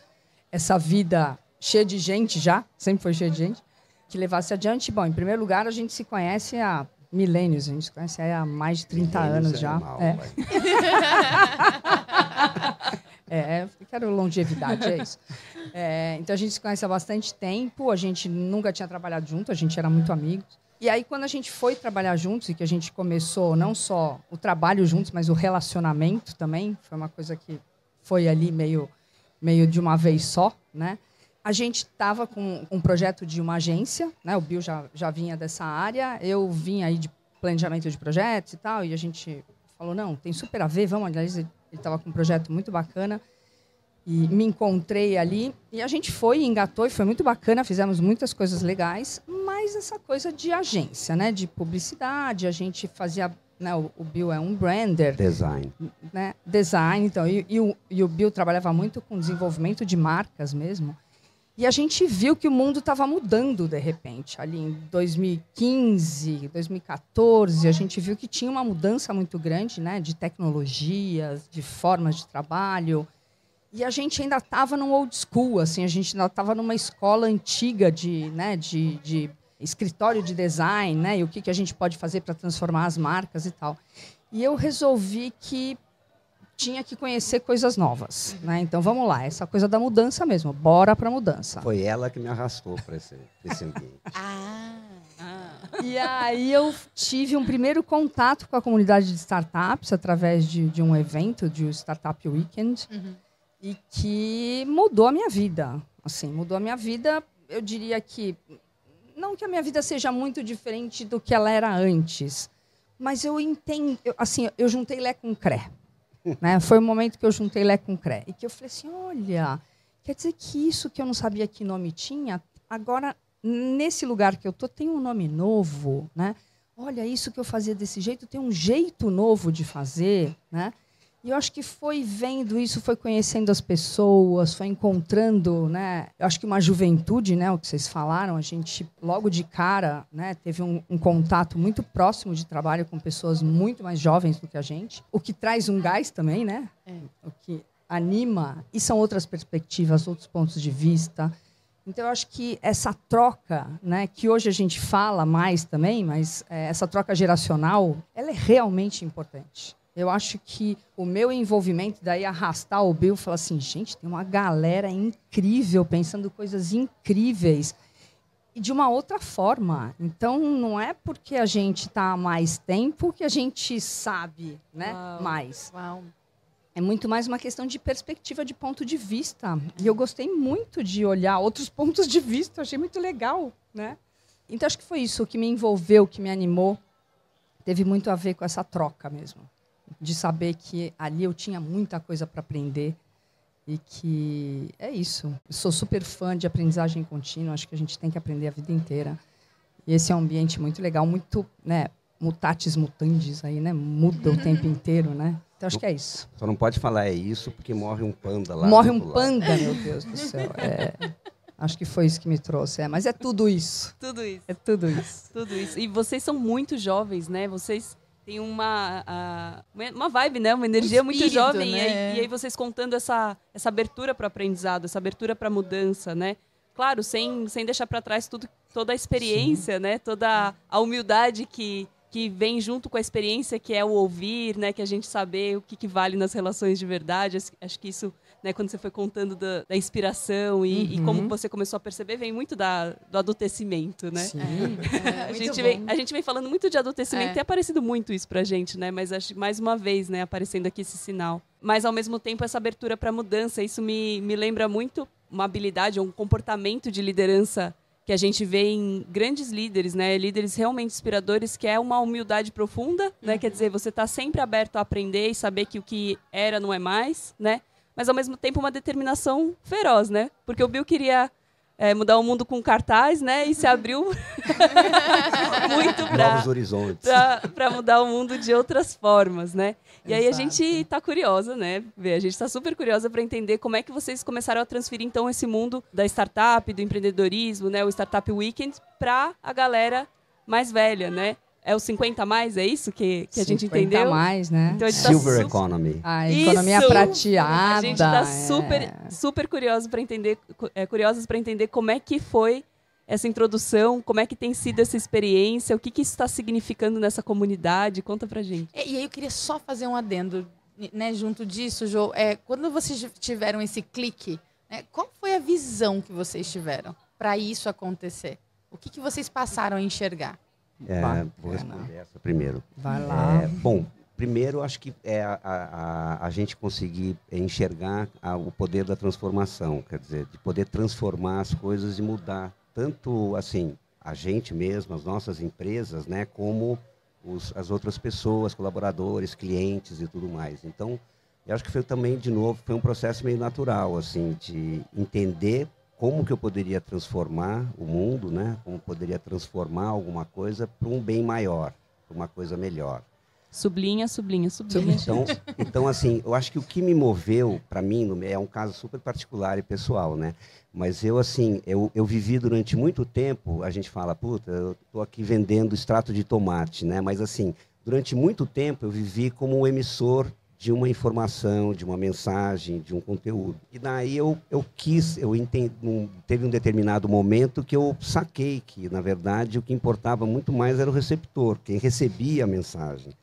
[SPEAKER 5] essa vida cheia de gente já, sempre foi cheia de gente, que levasse adiante. Bom, em primeiro lugar, a gente se conhece há milênios, a gente se conhece há mais de 30
[SPEAKER 4] Milênios
[SPEAKER 5] anos
[SPEAKER 4] é
[SPEAKER 5] já. É. É, eu quero longevidade, é isso. É, então a gente se conhece há bastante tempo, a gente nunca tinha trabalhado junto, a gente era muito amigos. E aí, quando a gente foi trabalhar juntos e que a gente começou não só o trabalho juntos, mas o relacionamento também, foi uma coisa que foi ali meio, meio de uma vez só, né? A gente estava com um projeto de uma agência, né? O Bill já, já vinha dessa área, eu vim aí de planejamento de projetos e tal, e a gente falou, não, tem super a ver, vamos, aliás, ele estava com um projeto muito bacana, e me encontrei ali, e a gente foi, engatou, e foi muito bacana, fizemos muitas coisas legais, mas essa coisa de agência, né, de publicidade, a gente fazia, né, o, o Bill é um brander,
[SPEAKER 4] Design.
[SPEAKER 5] né, design, então, e, e o, e o Bill trabalhava muito com desenvolvimento de marcas mesmo. E a gente viu que o mundo estava mudando de repente. Ali em 2015, 2014, a gente viu que tinha uma mudança muito grande né, de tecnologias, de formas de trabalho. E a gente ainda estava num old school, assim, a gente ainda estava numa escola antiga de, né, de, de escritório de design, né, e o que, que a gente pode fazer para transformar as marcas e tal. E eu resolvi que tinha que conhecer coisas novas, né? Então vamos lá, essa coisa da mudança mesmo, bora para mudança.
[SPEAKER 4] Foi ela que me arrastou para esse, esse ambiente.
[SPEAKER 2] Ah.
[SPEAKER 5] E aí eu tive um primeiro contato com a comunidade de startups através de, de um evento, de um Startup Weekend, e que mudou a minha vida. Assim, mudou a minha vida. Eu diria que não que a minha vida seja muito diferente do que ela era antes, Mas eu entendo, eu, assim, eu juntei Lé com Cré. né? Foi o momento que eu juntei Lé com Cré. E que eu falei assim: olha, quer dizer que isso que eu não sabia que nome tinha, agora, nesse lugar que eu tô, tem um nome novo. Né? Olha, isso que eu fazia desse jeito tem um jeito novo de fazer. Né? E eu acho que foi vendo isso, foi conhecendo as pessoas, foi encontrando, né? Eu acho que uma juventude, né? O que vocês falaram, a gente logo de cara, né? Teve um, um, contato muito próximo de trabalho com pessoas muito mais jovens do que a gente, o que traz um gás também, né? É. O que anima e são outras perspectivas, outros pontos de vista. Então eu acho que essa troca, né? Que hoje a gente fala mais também, mas é, essa troca geracional, ela é realmente importante. Eu acho que o meu envolvimento, daí arrastar o Bill, falar assim, gente, tem uma galera incrível pensando coisas incríveis e de uma outra forma. Então, não é porque a gente está há mais tempo que a gente sabe né, Uau. mais. Uau. É muito mais uma questão de perspectiva, de ponto de vista. E eu gostei muito de olhar outros pontos de vista, achei muito legal. Né? Então, acho que foi isso que me envolveu, que me animou. Teve muito a ver com essa troca mesmo de saber que ali eu tinha muita coisa para aprender e que é isso. Eu sou super fã de aprendizagem contínua, acho que a gente tem que aprender a vida inteira. E esse é um ambiente muito legal, muito, né, mutatis mutandis aí, né? Muda o tempo inteiro, né? Então acho que é isso.
[SPEAKER 4] Só não pode falar é isso porque morre um panda lá.
[SPEAKER 5] Morre um panda, lado. meu Deus do céu. É, acho que foi isso que me trouxe, é, mas é tudo isso.
[SPEAKER 1] Tudo isso.
[SPEAKER 5] É tudo isso.
[SPEAKER 1] tudo isso. E vocês são muito jovens, né? Vocês tem uma, uma vibe, né? Uma energia um espírito, muito jovem. Né? E, aí, e, aí, vocês contando essa, essa abertura para o aprendizado, essa abertura para a mudança, né? Claro, sem, sem deixar para trás tudo, toda a experiência, Sim. né? Toda a humildade que, que vem junto com a experiência, que é o ouvir, né? Que a gente saber o que, que vale nas relações de verdade. Acho que isso né, quando você foi contando da, da inspiração e, uhum. e, como você começou a perceber, vem muito da, do adultecimento, né?
[SPEAKER 5] Sim.
[SPEAKER 1] É, a, gente vem, a gente vem falando muito de adultecimento, é. tem aparecido muito isso pra gente, né? Mas acho mais uma vez, né, aparecendo aqui esse sinal. Mas ao mesmo tempo essa abertura para mudança, isso me, me lembra muito uma habilidade, um comportamento de liderança que a gente vê em grandes líderes, né? Líderes realmente inspiradores, que é uma humildade profunda, né? Uhum. Quer dizer, você está sempre aberto a aprender e saber que o que era não é mais, né? Mas ao mesmo tempo uma determinação feroz, né? Porque o Bill queria é, mudar o mundo com cartaz, né? E se abriu muito para mudar o mundo de outras formas, né? E Exato. aí a gente está curiosa, né? A gente está super curiosa para entender como é que vocês começaram a transferir então esse mundo da startup, do empreendedorismo, né? O Startup Weekend para a galera mais velha, né? É o 50 mais, é isso que, que a gente entendeu? 50
[SPEAKER 5] mais, né?
[SPEAKER 4] Então, Silver tá Economy.
[SPEAKER 5] A economia isso! prateada. A
[SPEAKER 1] gente está é. super, super curioso para entender, é, curiosos para entender como é que foi essa introdução, como é que tem sido essa experiência, o que, que isso está significando nessa comunidade. Conta pra gente.
[SPEAKER 2] E, e aí eu queria só fazer um adendo, né, junto disso, Jo. É, quando vocês tiveram esse clique, né, qual foi a visão que vocês tiveram para isso acontecer? O que, que vocês passaram a enxergar?
[SPEAKER 4] É, vou responder essa primeiro.
[SPEAKER 5] Vai lá.
[SPEAKER 4] É, bom, primeiro acho que é a, a, a gente conseguir enxergar a, o poder da transformação, quer dizer, de poder transformar as coisas e mudar tanto assim a gente mesmo, as nossas empresas, né, como os, as outras pessoas, colaboradores, clientes e tudo mais. Então, eu acho que foi também de novo foi um processo meio natural assim de entender como que eu poderia transformar o mundo, né? Como poderia transformar alguma coisa para um bem maior, para uma coisa melhor.
[SPEAKER 1] Sublinha, sublinha, sublinha.
[SPEAKER 4] Então, então assim, eu acho que o que me moveu para mim é um caso super particular e pessoal, né? Mas eu assim, eu, eu vivi durante muito tempo, a gente fala, puta, eu tô aqui vendendo extrato de tomate, né? Mas assim, durante muito tempo eu vivi como um emissor de uma informação, de uma mensagem, de um conteúdo. E daí eu, eu quis, eu entendi, um, teve um determinado momento que eu saquei que, na verdade, o que importava muito mais era o receptor, quem recebia a mensagem.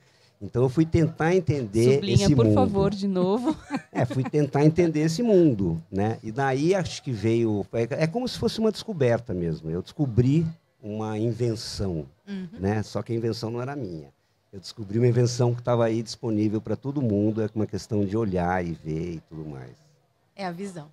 [SPEAKER 4] Então eu fui tentar entender
[SPEAKER 1] Sublinha,
[SPEAKER 4] esse
[SPEAKER 1] por
[SPEAKER 4] mundo.
[SPEAKER 1] por favor, de novo.
[SPEAKER 4] É, fui tentar entender esse mundo, né? E daí acho que veio, é, é como se fosse uma descoberta mesmo. Eu descobri uma invenção, uhum. né? Só que a invenção não era minha. Eu descobri uma invenção que estava aí disponível para todo mundo, é uma questão de olhar e ver e tudo mais.
[SPEAKER 2] É a visão.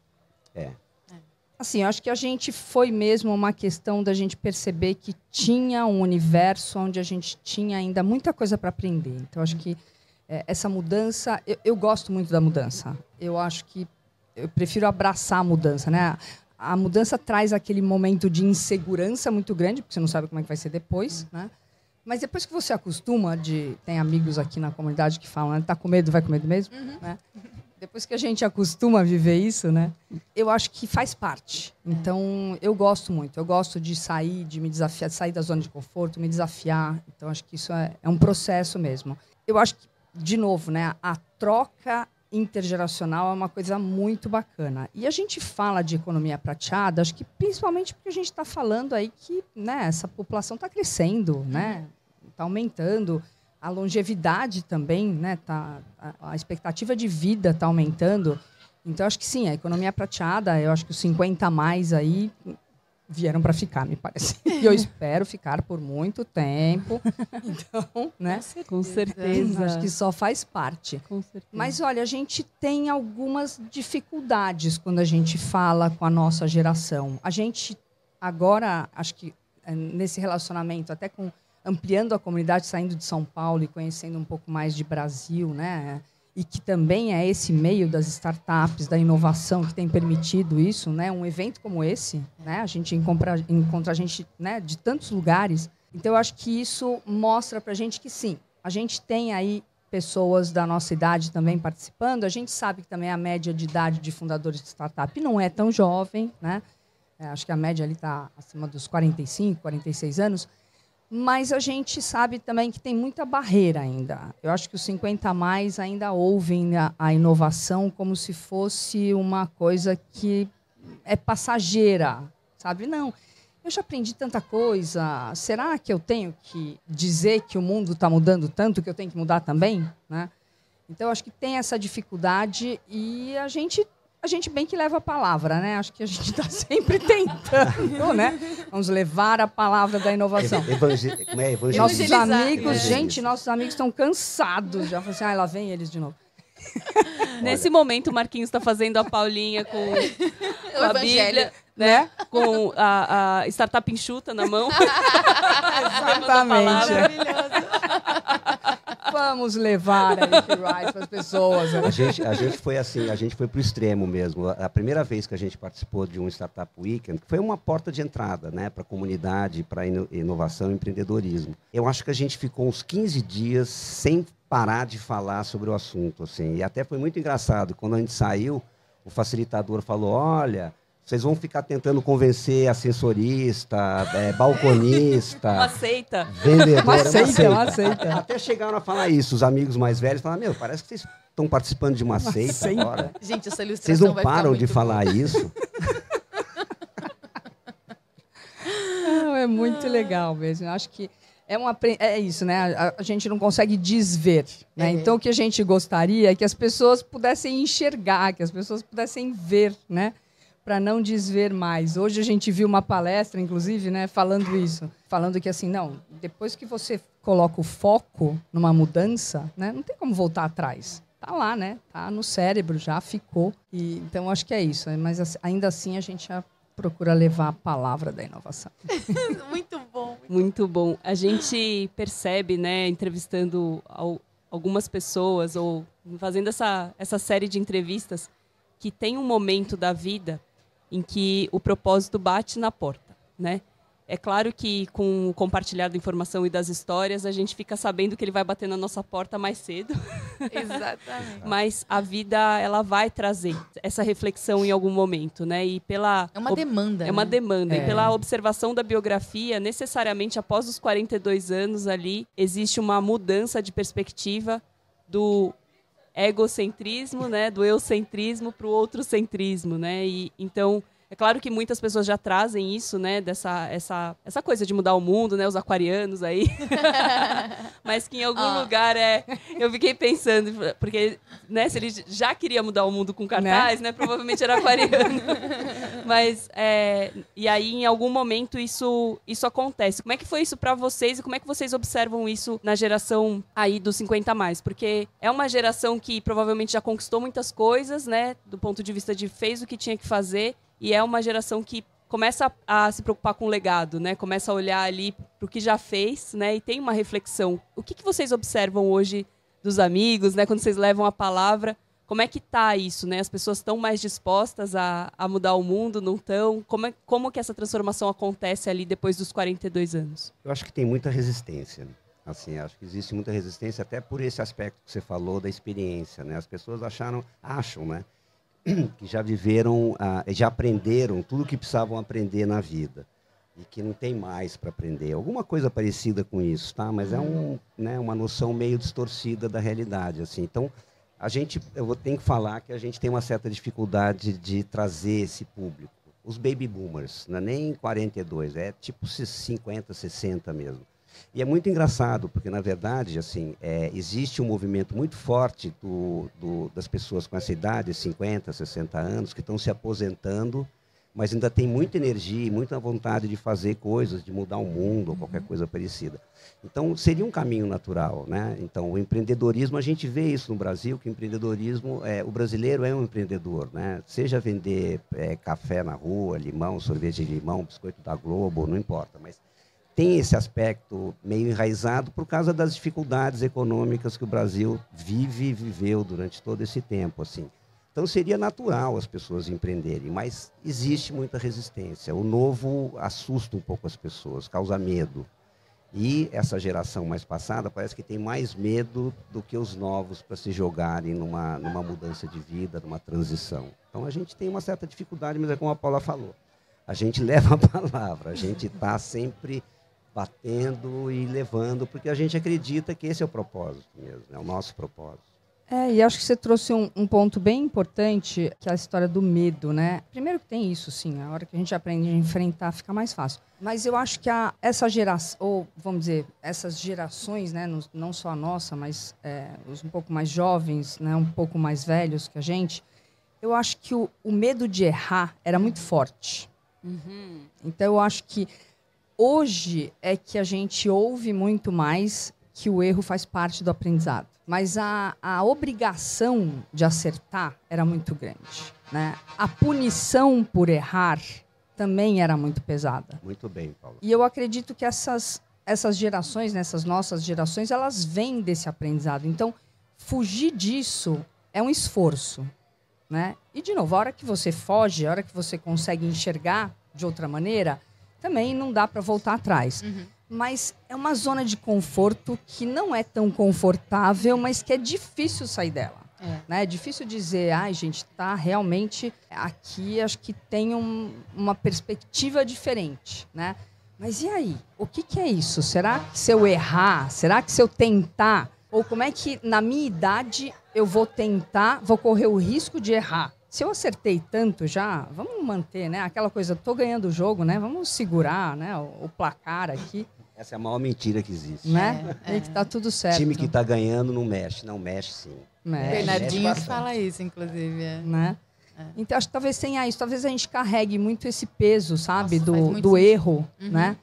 [SPEAKER 4] É. é.
[SPEAKER 5] Assim, eu acho que a gente foi mesmo uma questão da gente perceber que tinha um universo onde a gente tinha ainda muita coisa para aprender. Então, acho que é, essa mudança, eu, eu, gosto muito da mudança. Eu acho que eu prefiro abraçar a mudança, né? A mudança traz aquele momento de insegurança muito grande, porque você não sabe como é que vai ser depois, né? Mas depois que você acostuma, de tem amigos aqui na comunidade que falam, né? tá com medo, vai com medo mesmo, uhum. né? Depois que a gente acostuma a viver isso, né? Eu acho que faz parte. Então, eu gosto muito. Eu gosto de sair, de me desafiar, de sair da zona de conforto, me desafiar. Então, acho que isso é, é um processo mesmo. Eu acho que, de novo, né? A troca intergeracional é uma coisa muito bacana. E a gente fala de economia prateada, acho que principalmente porque a gente está falando aí que né, essa população está crescendo, né? Está aumentando. A longevidade também, né? Tá, a, a expectativa de vida está aumentando. Então, acho que sim, a economia prateada, eu acho que os 50 a mais aí vieram para ficar, me parece. E eu espero ficar por muito tempo. Então, né?
[SPEAKER 1] Com certeza.
[SPEAKER 5] Acho que só faz parte.
[SPEAKER 1] Com certeza.
[SPEAKER 5] Mas olha, a gente tem algumas dificuldades quando a gente fala com a nossa geração. A gente agora, acho que é, nesse relacionamento, até com ampliando a comunidade, saindo de São Paulo e conhecendo um pouco mais de Brasil, né? E que também é esse meio das startups, da inovação que tem permitido isso, né? Um evento como esse, né? A gente encontra, encontra gente né, de tantos lugares. Então, eu acho que isso mostra para a gente que sim, a gente tem aí pessoas da nossa idade também participando. A gente sabe que também a média de idade de fundadores de startup não é tão jovem, né? É, acho que a média ali está acima dos 45, 46 anos. Mas a gente sabe também que tem muita barreira ainda. Eu acho que os 50 a mais ainda ouvem a, a inovação como se fosse uma coisa que é passageira, sabe? Não, eu já aprendi tanta coisa. Será que eu tenho que dizer que o mundo está mudando tanto que eu tenho que mudar também? Né? Então, acho que tem essa dificuldade e a gente a gente bem que leva a palavra, né? Acho que a gente está sempre tentando, né? Vamos levar a palavra da inovação.
[SPEAKER 4] Evangel... É?
[SPEAKER 5] Nossos amigos, gente, nossos amigos estão cansados. Já falaram assim, ah, lá vem eles de novo.
[SPEAKER 1] Nesse momento, o Marquinhos está fazendo a Paulinha com, com a Bíblia, né? Com a, a startup enxuta na mão.
[SPEAKER 5] Exatamente. Vamos levar a para as pessoas.
[SPEAKER 4] A gente, a gente foi assim, a gente foi para o extremo mesmo. A primeira vez que a gente participou de um Startup Weekend foi uma porta de entrada né, para a comunidade, para inovação e empreendedorismo. Eu acho que a gente ficou uns 15 dias sem parar de falar sobre o assunto. Assim. E até foi muito engraçado. Quando a gente saiu, o facilitador falou, olha vocês vão ficar tentando convencer assessorista, é, balconista.
[SPEAKER 1] Uma seita.
[SPEAKER 5] Vendedor. Uma seita, uma seita.
[SPEAKER 4] Até chegaram a falar isso. Os amigos mais velhos falaram: Meu, parece que vocês estão participando de uma, seita, seita, agora.
[SPEAKER 2] Gente, essa ilustração
[SPEAKER 4] Vocês não param de falar isso.
[SPEAKER 5] Não, é muito legal mesmo. Eu acho que é, uma, é isso, né? A, a gente não consegue desver. Né? É. Então, o que a gente gostaria é que as pessoas pudessem enxergar, que as pessoas pudessem ver, né? Para não desver mais. Hoje a gente viu uma palestra, inclusive, né, falando isso, falando que assim, não, depois que você coloca o foco numa mudança, né, não tem como voltar atrás. Tá lá, né? Tá no cérebro, já ficou. E então acho que é isso. Mas ainda assim a gente já procura levar a palavra da inovação.
[SPEAKER 2] muito bom.
[SPEAKER 1] Muito, muito bom. A gente percebe, né, entrevistando algumas pessoas ou fazendo essa, essa série de entrevistas, que tem um momento da vida em que o propósito bate na porta, né? É claro que com o compartilhar da informação e das histórias, a gente fica sabendo que ele vai bater na nossa porta mais cedo.
[SPEAKER 2] Exatamente.
[SPEAKER 1] Mas a vida, ela vai trazer essa reflexão em algum momento, né? E pela
[SPEAKER 2] É uma demanda.
[SPEAKER 1] É uma
[SPEAKER 2] né?
[SPEAKER 1] demanda.
[SPEAKER 5] É.
[SPEAKER 1] E pela observação da biografia, necessariamente após os 42 anos ali, existe uma mudança de perspectiva do egocentrismo, né, do eucentrismo para o outrocentrismo, né? E então é claro que muitas pessoas já trazem isso, né, dessa essa, essa coisa de mudar o mundo, né, os aquarianos aí. Mas que em algum ah. lugar é, eu fiquei pensando, porque, né, se ele já queria mudar o mundo com cartaz, né, né provavelmente era aquariano. Mas é, e aí em algum momento isso isso acontece. Como é que foi isso para vocês e como é que vocês observam isso na geração aí dos 50 mais? Porque é uma geração que provavelmente já conquistou muitas coisas, né, do ponto de vista de fez o que tinha que fazer e é uma geração que começa a, a se preocupar com o legado, né? Começa a olhar ali para o que já fez, né? E tem uma reflexão. O que, que vocês observam hoje dos amigos, né? Quando vocês levam a palavra, como é que tá isso, né? As pessoas estão mais dispostas a, a mudar o mundo, não estão? Como, é, como que essa transformação acontece ali depois dos 42 anos?
[SPEAKER 4] Eu acho que tem muita resistência. Assim, acho que existe muita resistência até por esse aspecto que você falou da experiência, né? As pessoas acharam, acham, né, que já viveram, ah, já aprenderam tudo o que precisavam aprender na vida e que não tem mais para aprender. Alguma coisa parecida com isso, tá? Mas é um, né, uma noção meio distorcida da realidade, assim. Então, a gente, eu vou ter que falar que a gente tem uma certa dificuldade de trazer esse público. Os baby boomers, não é nem 42, é tipo 50, 60 mesmo. E é muito engraçado, porque, na verdade, assim, é, existe um movimento muito forte do, do, das pessoas com essa idade, 50, 60 anos, que estão se aposentando, mas ainda tem muita energia e muita vontade de fazer coisas, de mudar o mundo ou qualquer coisa parecida. Então, seria um caminho natural. Né? Então, o empreendedorismo, a gente vê isso no Brasil, que o empreendedorismo, é, o brasileiro é um empreendedor. Né? Seja vender é, café na rua, limão, sorvete de limão, biscoito da Globo, não importa, mas tem esse aspecto meio enraizado por causa das dificuldades econômicas que o Brasil vive e viveu durante todo esse tempo, assim. Então seria natural as pessoas empreenderem, mas existe muita resistência. O novo assusta um pouco as pessoas, causa medo. E essa geração mais passada parece que tem mais medo do que os novos para se jogarem numa, numa mudança de vida, numa transição. Então a gente tem uma certa dificuldade, mas é como a Paula falou. A gente leva a palavra, a gente está sempre batendo e levando, porque a gente acredita que esse é o propósito mesmo, é o nosso propósito.
[SPEAKER 5] É, e acho que você trouxe um, um, ponto bem importante, que é a história do medo, né? Primeiro que tem isso, sim, a hora que a gente aprende a enfrentar fica mais fácil. Mas eu acho que a, essa geração, ou vamos dizer, essas gerações, né, não só a nossa, mas é, os um pouco mais jovens, né, um pouco mais velhos que a gente, eu acho que o, o medo de errar era muito forte. Uhum. Então eu acho que Hoje é que a gente ouve muito mais que o erro faz parte do aprendizado. Mas a, a obrigação de acertar era muito grande. Né? A punição por errar também era muito pesada.
[SPEAKER 4] Muito bem, Paulo.
[SPEAKER 5] E eu acredito que essas, essas gerações, nessas né, nossas gerações, elas vêm desse aprendizado. Então, fugir disso é um esforço. Né? E, de novo, a hora que você foge, a hora que você consegue enxergar de outra maneira, também não dá para voltar atrás. Uhum. Mas é uma zona de conforto que não é tão confortável, mas que é difícil sair dela. É. Né? é difícil dizer, ai, ah, gente, tá realmente aqui, acho que tem um, uma perspectiva diferente, né? Mas e aí? O que, que é isso? Será que se eu errar, será que se eu tentar, ou como é que na minha idade eu vou tentar, vou correr o risco de errar? Se eu acertei tanto já, vamos manter, né? Aquela coisa, tô ganhando o jogo, né? Vamos segurar, né? O, o placar aqui.
[SPEAKER 4] Essa é a maior mentira que existe.
[SPEAKER 5] Né? É, é. E que tá tudo certo.
[SPEAKER 4] Time que tá ganhando não mexe. Não, mexe sim.
[SPEAKER 3] Mexe. Bernardinho mexe fala isso, inclusive. É.
[SPEAKER 5] Né? É. Então, acho que talvez tenha isso. Talvez a gente carregue muito esse peso, sabe? Nossa, do, do erro, uhum. né?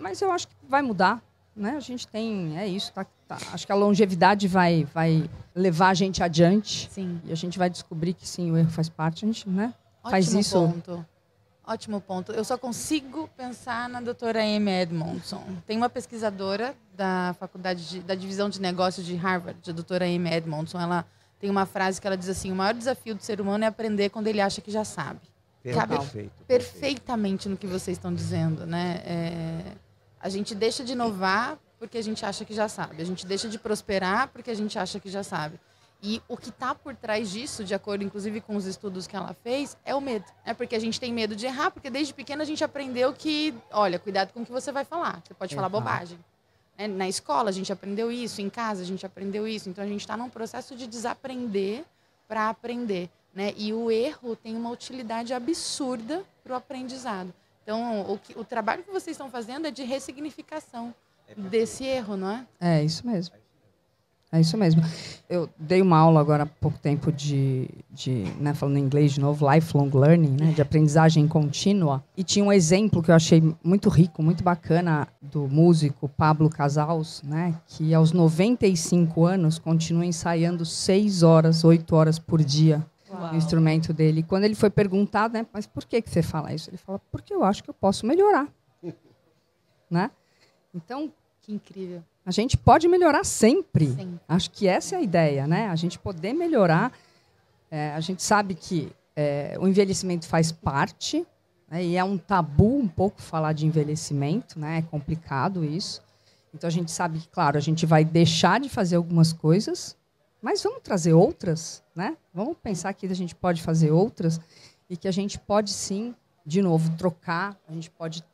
[SPEAKER 5] Mas eu acho que vai mudar, né? A gente tem... É isso, tá Tá. Acho que a longevidade vai, vai levar a gente adiante.
[SPEAKER 3] Sim.
[SPEAKER 5] E a gente vai descobrir que sim, o erro faz parte. A gente né,
[SPEAKER 3] Ótimo
[SPEAKER 5] faz isso.
[SPEAKER 3] Ponto. Ótimo ponto. Eu só consigo pensar na doutora Amy Edmondson. Tem uma pesquisadora da faculdade de, da divisão de negócios de Harvard, a doutora Amy Edmondson. Ela tem uma frase que ela diz assim: o maior desafio do ser humano é aprender quando ele acha que já sabe.
[SPEAKER 4] Cabe perfeito,
[SPEAKER 3] perfeitamente no que vocês estão dizendo, né? É, a gente deixa de inovar porque a gente acha que já sabe. A gente deixa de prosperar porque a gente acha que já sabe. E o que está por trás disso, de acordo inclusive com os estudos que ela fez, é o medo. É porque a gente tem medo de errar, porque desde pequena a gente aprendeu que, olha, cuidado com o que você vai falar. Você pode falar bobagem. É, na escola a gente aprendeu isso, em casa a gente aprendeu isso. Então a gente está num processo de desaprender para aprender. Né? E o erro tem uma utilidade absurda para o aprendizado. Então, o, que, o trabalho que vocês estão fazendo é de ressignificação desse erro, não é?
[SPEAKER 5] É isso mesmo. É isso mesmo. Eu dei uma aula agora há pouco tempo de, de né, falando em inglês de novo, lifelong learning, né, de aprendizagem contínua. E tinha um exemplo que eu achei muito rico, muito bacana, do músico Pablo Casals, né, que aos 95 anos continua ensaiando 6 horas, 8 horas por dia o instrumento dele. Quando ele foi perguntado, né, mas por que, que você fala isso? Ele fala, porque eu acho que eu posso melhorar. né? Então,
[SPEAKER 2] Que incrível.
[SPEAKER 5] a gente pode melhorar sempre.
[SPEAKER 2] Sempre.
[SPEAKER 5] Acho que essa é a ideia, né? A gente poder melhorar. É, a gente sabe que é, o envelhecimento faz parte, né? e é um tabu um pouco falar de envelhecimento, né? É complicado isso. Então a gente sabe que, claro, a gente vai deixar de fazer algumas coisas, mas vamos trazer outras, né? Vamos pensar que a gente pode fazer outras e que a gente pode sim, de novo, trocar, a gente pode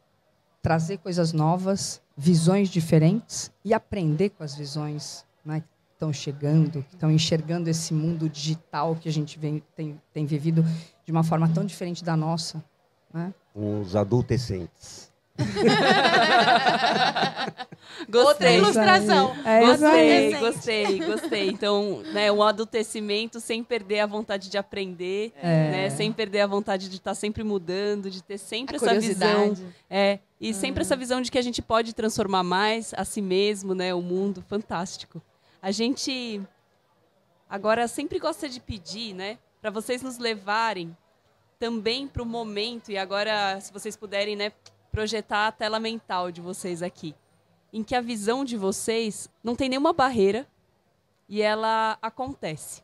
[SPEAKER 5] trazer coisas novas, visões diferentes e aprender com as visões né, que estão chegando, que estão enxergando esse mundo digital que a gente vem, tem, tem vivido de uma forma tão diferente da nossa. Né?
[SPEAKER 4] Uns adolescentes.
[SPEAKER 2] Outra
[SPEAKER 1] Gostei.
[SPEAKER 2] ilustração.
[SPEAKER 5] É.
[SPEAKER 1] Gostei, gostei, gostei. Então, né, um adultecimento sem perder a vontade de aprender,
[SPEAKER 5] É.
[SPEAKER 1] né, sem perder a vontade de estar sempre mudando, de ter sempre
[SPEAKER 2] A
[SPEAKER 1] essa visão. É, e sempre essa visão de que a gente pode transformar mais a si mesmo, né, o mundo. Fantástico. A gente agora sempre gosta de pedir, né, para vocês nos levarem também para o momento e agora, se vocês puderem, né, projetar a tela mental de vocês aqui, em que a visão de vocês não tem nenhuma barreira e ela acontece.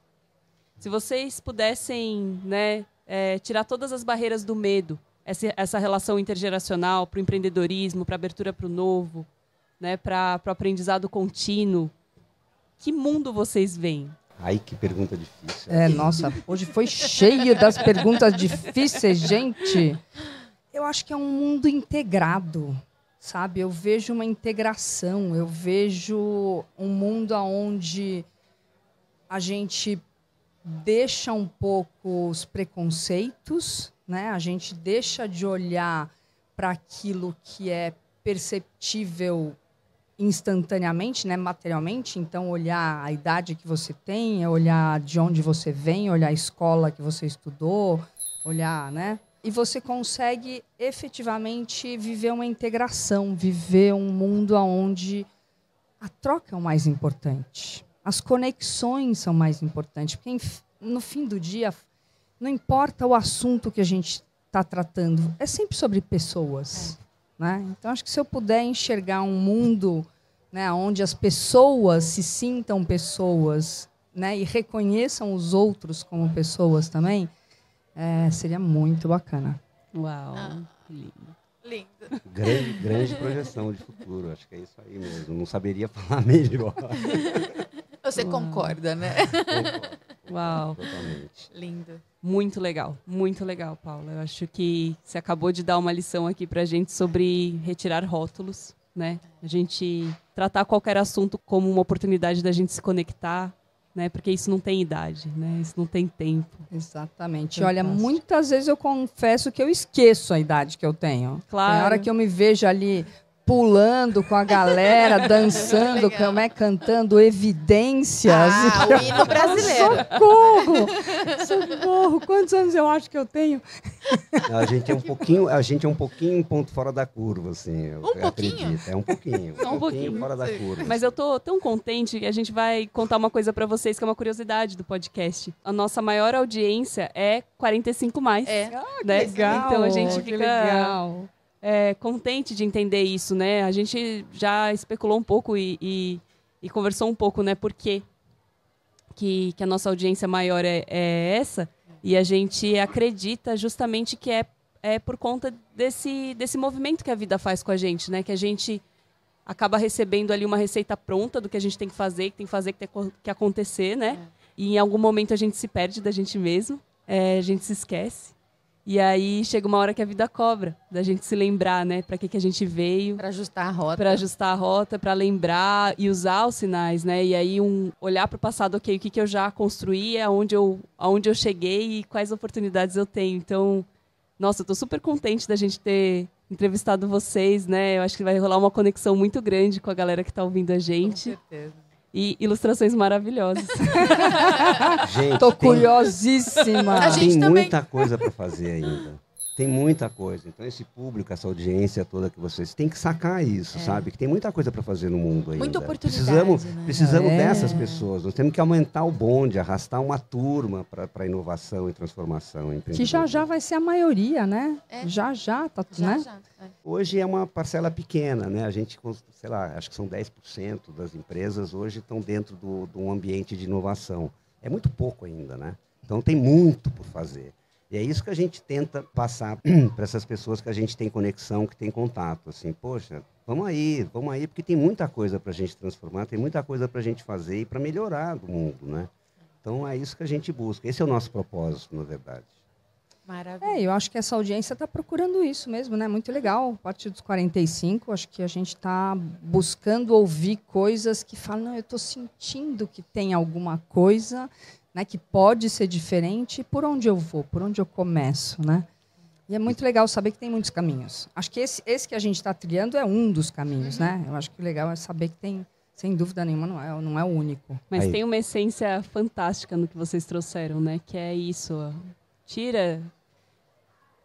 [SPEAKER 1] Se vocês pudessem, né, é, tirar todas as barreiras do medo, essa, essa relação intergeracional para o empreendedorismo, para a abertura para o novo, né, para o aprendizado contínuo, que mundo vocês veem?
[SPEAKER 4] Ai, que pergunta difícil.
[SPEAKER 5] É, nossa, hoje foi cheio das perguntas difíceis, gente. Eu acho que é um mundo integrado, sabe? Eu vejo uma integração, eu vejo um mundo onde a gente deixa um pouco os preconceitos, né? A gente deixa de olhar para aquilo que é perceptível instantaneamente, né, materialmente, então olhar a idade que você tem, olhar de onde você vem, olhar a escola que você estudou, olhar, né? E você consegue efetivamente viver uma integração, viver um mundo onde a troca é o mais importante. As conexões são mais importantes, porque no fim do dia não importa o assunto que a gente está tratando, é sempre sobre pessoas. Né? Então, acho que se eu puder enxergar um mundo né, onde as pessoas se sintam pessoas né, e reconheçam os outros como pessoas também, é, seria muito bacana.
[SPEAKER 1] Uau,
[SPEAKER 2] Ah.
[SPEAKER 1] lindo.
[SPEAKER 2] Lindo.
[SPEAKER 4] Grande, grande projeção de futuro. Acho que é isso aí mesmo. Não saberia falar melhor.
[SPEAKER 2] Você concorda, né?
[SPEAKER 4] Concordo,
[SPEAKER 1] Uau.
[SPEAKER 4] Totalmente.
[SPEAKER 2] Lindo.
[SPEAKER 1] Muito legal, muito legal, Paula. Eu acho que você acabou de dar uma lição aqui pra gente sobre retirar rótulos, né? A gente tratar qualquer assunto como uma oportunidade da gente se conectar, né? Porque isso não tem idade, né? Isso não tem tempo.
[SPEAKER 5] Exatamente. Olha, muitas vezes eu confesso que eu esqueço a idade que eu tenho.
[SPEAKER 1] Claro.
[SPEAKER 5] Tem hora que eu me vejo ali pulando com a galera, dançando, como é, cantando evidências.
[SPEAKER 2] Ah, o hino brasileiro.
[SPEAKER 5] Socorro! Socorro! Quantos anos eu acho que eu tenho?
[SPEAKER 4] A gente é um pouquinho, a gente é um pouquinho ponto fora da curva, assim. Eu
[SPEAKER 2] Um pouquinho?
[SPEAKER 4] acredito. É um pouquinho.
[SPEAKER 1] Só um pouquinho.
[SPEAKER 4] fora da curva.
[SPEAKER 1] Mas eu tô tão contente que a gente vai contar uma coisa pra vocês que é uma curiosidade do podcast. A nossa maior audiência é 45 mais.
[SPEAKER 2] É.
[SPEAKER 1] né?
[SPEAKER 5] Legal,
[SPEAKER 1] Então a gente
[SPEAKER 5] que
[SPEAKER 1] fica
[SPEAKER 5] legal.
[SPEAKER 1] É, contente de entender isso, né? A gente já especulou um pouco e, e, e conversou um pouco, né? Por quê que, que a nossa audiência maior é, é essa. E a gente acredita justamente que é, é por conta desse, desse movimento que a vida faz com a gente, né? Que a gente acaba recebendo ali uma receita pronta do que a gente tem que fazer, que tem que fazer, que tem que acontecer, né? E em algum momento a gente se perde da gente mesmo, é, a gente se esquece. E aí chega uma hora que a vida cobra, da gente se lembrar, né? Para que, que a gente veio,
[SPEAKER 2] Pra ajustar a rota.
[SPEAKER 1] para ajustar a rota, para lembrar e usar os sinais, né? E aí um olhar para o passado, ok, o que, que eu já construí, aonde eu, aonde eu cheguei e quais oportunidades eu tenho. Então, nossa, eu tô super contente da gente ter entrevistado vocês, né? Eu acho que vai rolar uma conexão muito grande com a galera que está ouvindo a
[SPEAKER 2] Com
[SPEAKER 1] gente
[SPEAKER 2] certeza.
[SPEAKER 1] E ilustrações maravilhosas.
[SPEAKER 4] Gente,
[SPEAKER 5] Tô
[SPEAKER 4] tem,
[SPEAKER 5] curiosíssima.
[SPEAKER 2] A gente
[SPEAKER 4] tem
[SPEAKER 2] também.
[SPEAKER 4] muita coisa para fazer ainda. Tem muita coisa. Então, esse público, essa audiência toda que vocês têm que sacar isso,
[SPEAKER 3] É.
[SPEAKER 4] sabe? Que tem muita coisa para fazer no mundo ainda.
[SPEAKER 3] Muita oportunidade,
[SPEAKER 4] Precisamos,
[SPEAKER 3] né?
[SPEAKER 4] precisamos
[SPEAKER 5] É.
[SPEAKER 4] dessas pessoas. Nós temos que aumentar o bonde, arrastar uma turma para inovação e transformação.
[SPEAKER 5] Que já já vai ser a maioria, né?
[SPEAKER 3] É.
[SPEAKER 5] Já já, tá,
[SPEAKER 3] Já,
[SPEAKER 5] né?
[SPEAKER 3] já. É.
[SPEAKER 4] Hoje é uma parcela pequena, né? A gente, sei lá, acho que são 10% das empresas hoje estão dentro do, de um ambiente de inovação. É muito pouco ainda, né? Então tem muito por fazer. E é isso que a gente tenta passar para essas pessoas que a gente tem conexão, que tem contato. Assim, poxa, vamos aí, vamos aí, porque tem muita coisa para a gente transformar, tem muita coisa para a gente fazer e para melhorar do mundo, né? Então é isso que a gente busca. Esse é o nosso propósito, na verdade.
[SPEAKER 3] Maravilha.
[SPEAKER 5] É, eu acho que essa audiência está procurando isso mesmo, né? Muito legal. A partir dos 45, acho que a gente está buscando ouvir coisas que falam, não, eu estou sentindo que tem alguma coisa né, que pode ser diferente. Por onde eu vou? Por onde eu começo, né? E é muito legal saber que tem muitos caminhos. Acho que esse, esse que a gente está trilhando é um dos caminhos, né? Eu acho que o legal é saber que tem, sem dúvida nenhuma, não é, não é o único.
[SPEAKER 1] Mas
[SPEAKER 4] Aí.
[SPEAKER 1] tem uma essência fantástica no que vocês trouxeram, né? Que é isso. ó. Tira,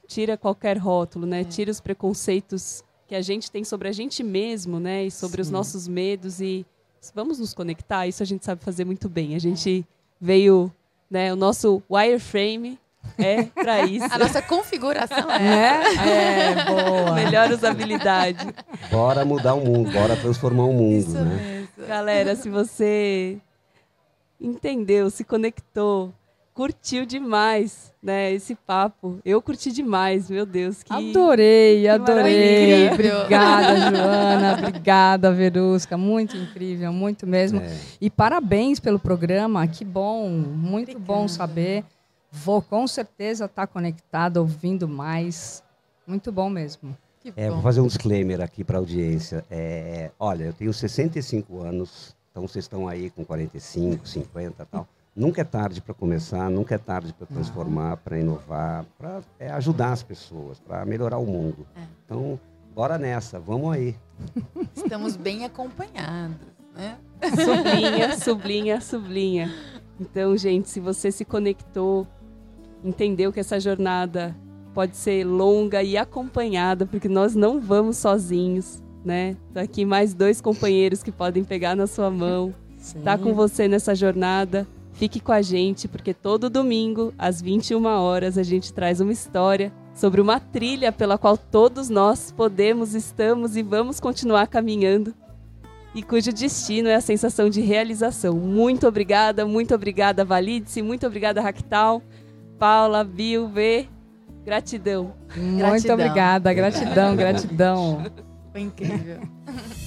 [SPEAKER 1] tira qualquer rótulo, né? Tira os preconceitos que a gente tem sobre a gente mesmo, né? E sobre os
[SPEAKER 5] Sim.
[SPEAKER 1] nossos medos e vamos nos conectar. Isso a gente sabe fazer muito bem. A gente veio, né? O nosso wireframe é para isso.
[SPEAKER 3] A nossa configuração é.
[SPEAKER 5] É, é boa.
[SPEAKER 1] Melhor usabilidade.
[SPEAKER 4] Bora mudar o mundo, bora transformar o mundo,
[SPEAKER 3] Isso
[SPEAKER 4] né?
[SPEAKER 3] mesmo.
[SPEAKER 1] Galera, se você entendeu, se conectou, curtiu demais, né, esse papo. Eu curti demais, meu Deus, que
[SPEAKER 5] Adorei, adorei.
[SPEAKER 3] maravilha.
[SPEAKER 5] Obrigada, Joana. Obrigada, Verusca. Muito incrível, muito mesmo.
[SPEAKER 4] É.
[SPEAKER 5] E parabéns pelo programa. Que bom, muito bom saber. Vou com certeza estar conectada, ouvindo mais. Muito bom mesmo.
[SPEAKER 3] Que
[SPEAKER 4] É,
[SPEAKER 3] bom.
[SPEAKER 4] vou fazer um disclaimer aqui para a audiência. É, olha, eu tenho 65 anos, então vocês estão aí com 45, 50 e tal. Nunca é tarde para começar, nunca é tarde para transformar, para inovar, para ajudar as pessoas, para melhorar o mundo.
[SPEAKER 3] É.
[SPEAKER 4] Então, bora nessa, vamos aí.
[SPEAKER 3] Estamos bem acompanhados, né?
[SPEAKER 1] sublinha, sublinha, sublinha. Então, gente, se você se conectou, entendeu que essa jornada pode ser longa e acompanhada, porque nós não vamos sozinhos, né? Tá aqui mais dois companheiros que podem pegar na sua mão. tá com você nessa jornada. Fique com a gente, porque todo domingo, às 21 horas, a gente traz uma história sobre uma trilha pela qual todos nós podemos, estamos e vamos continuar caminhando e cujo destino é a sensação de realização. Muito obrigada, muito obrigada, Validice, muito obrigada, Ractal, Paula, Bill, V. Gratidão.
[SPEAKER 5] Muito
[SPEAKER 3] Gratidão.
[SPEAKER 5] obrigada, gratidão, gratidão.
[SPEAKER 3] Foi incrível.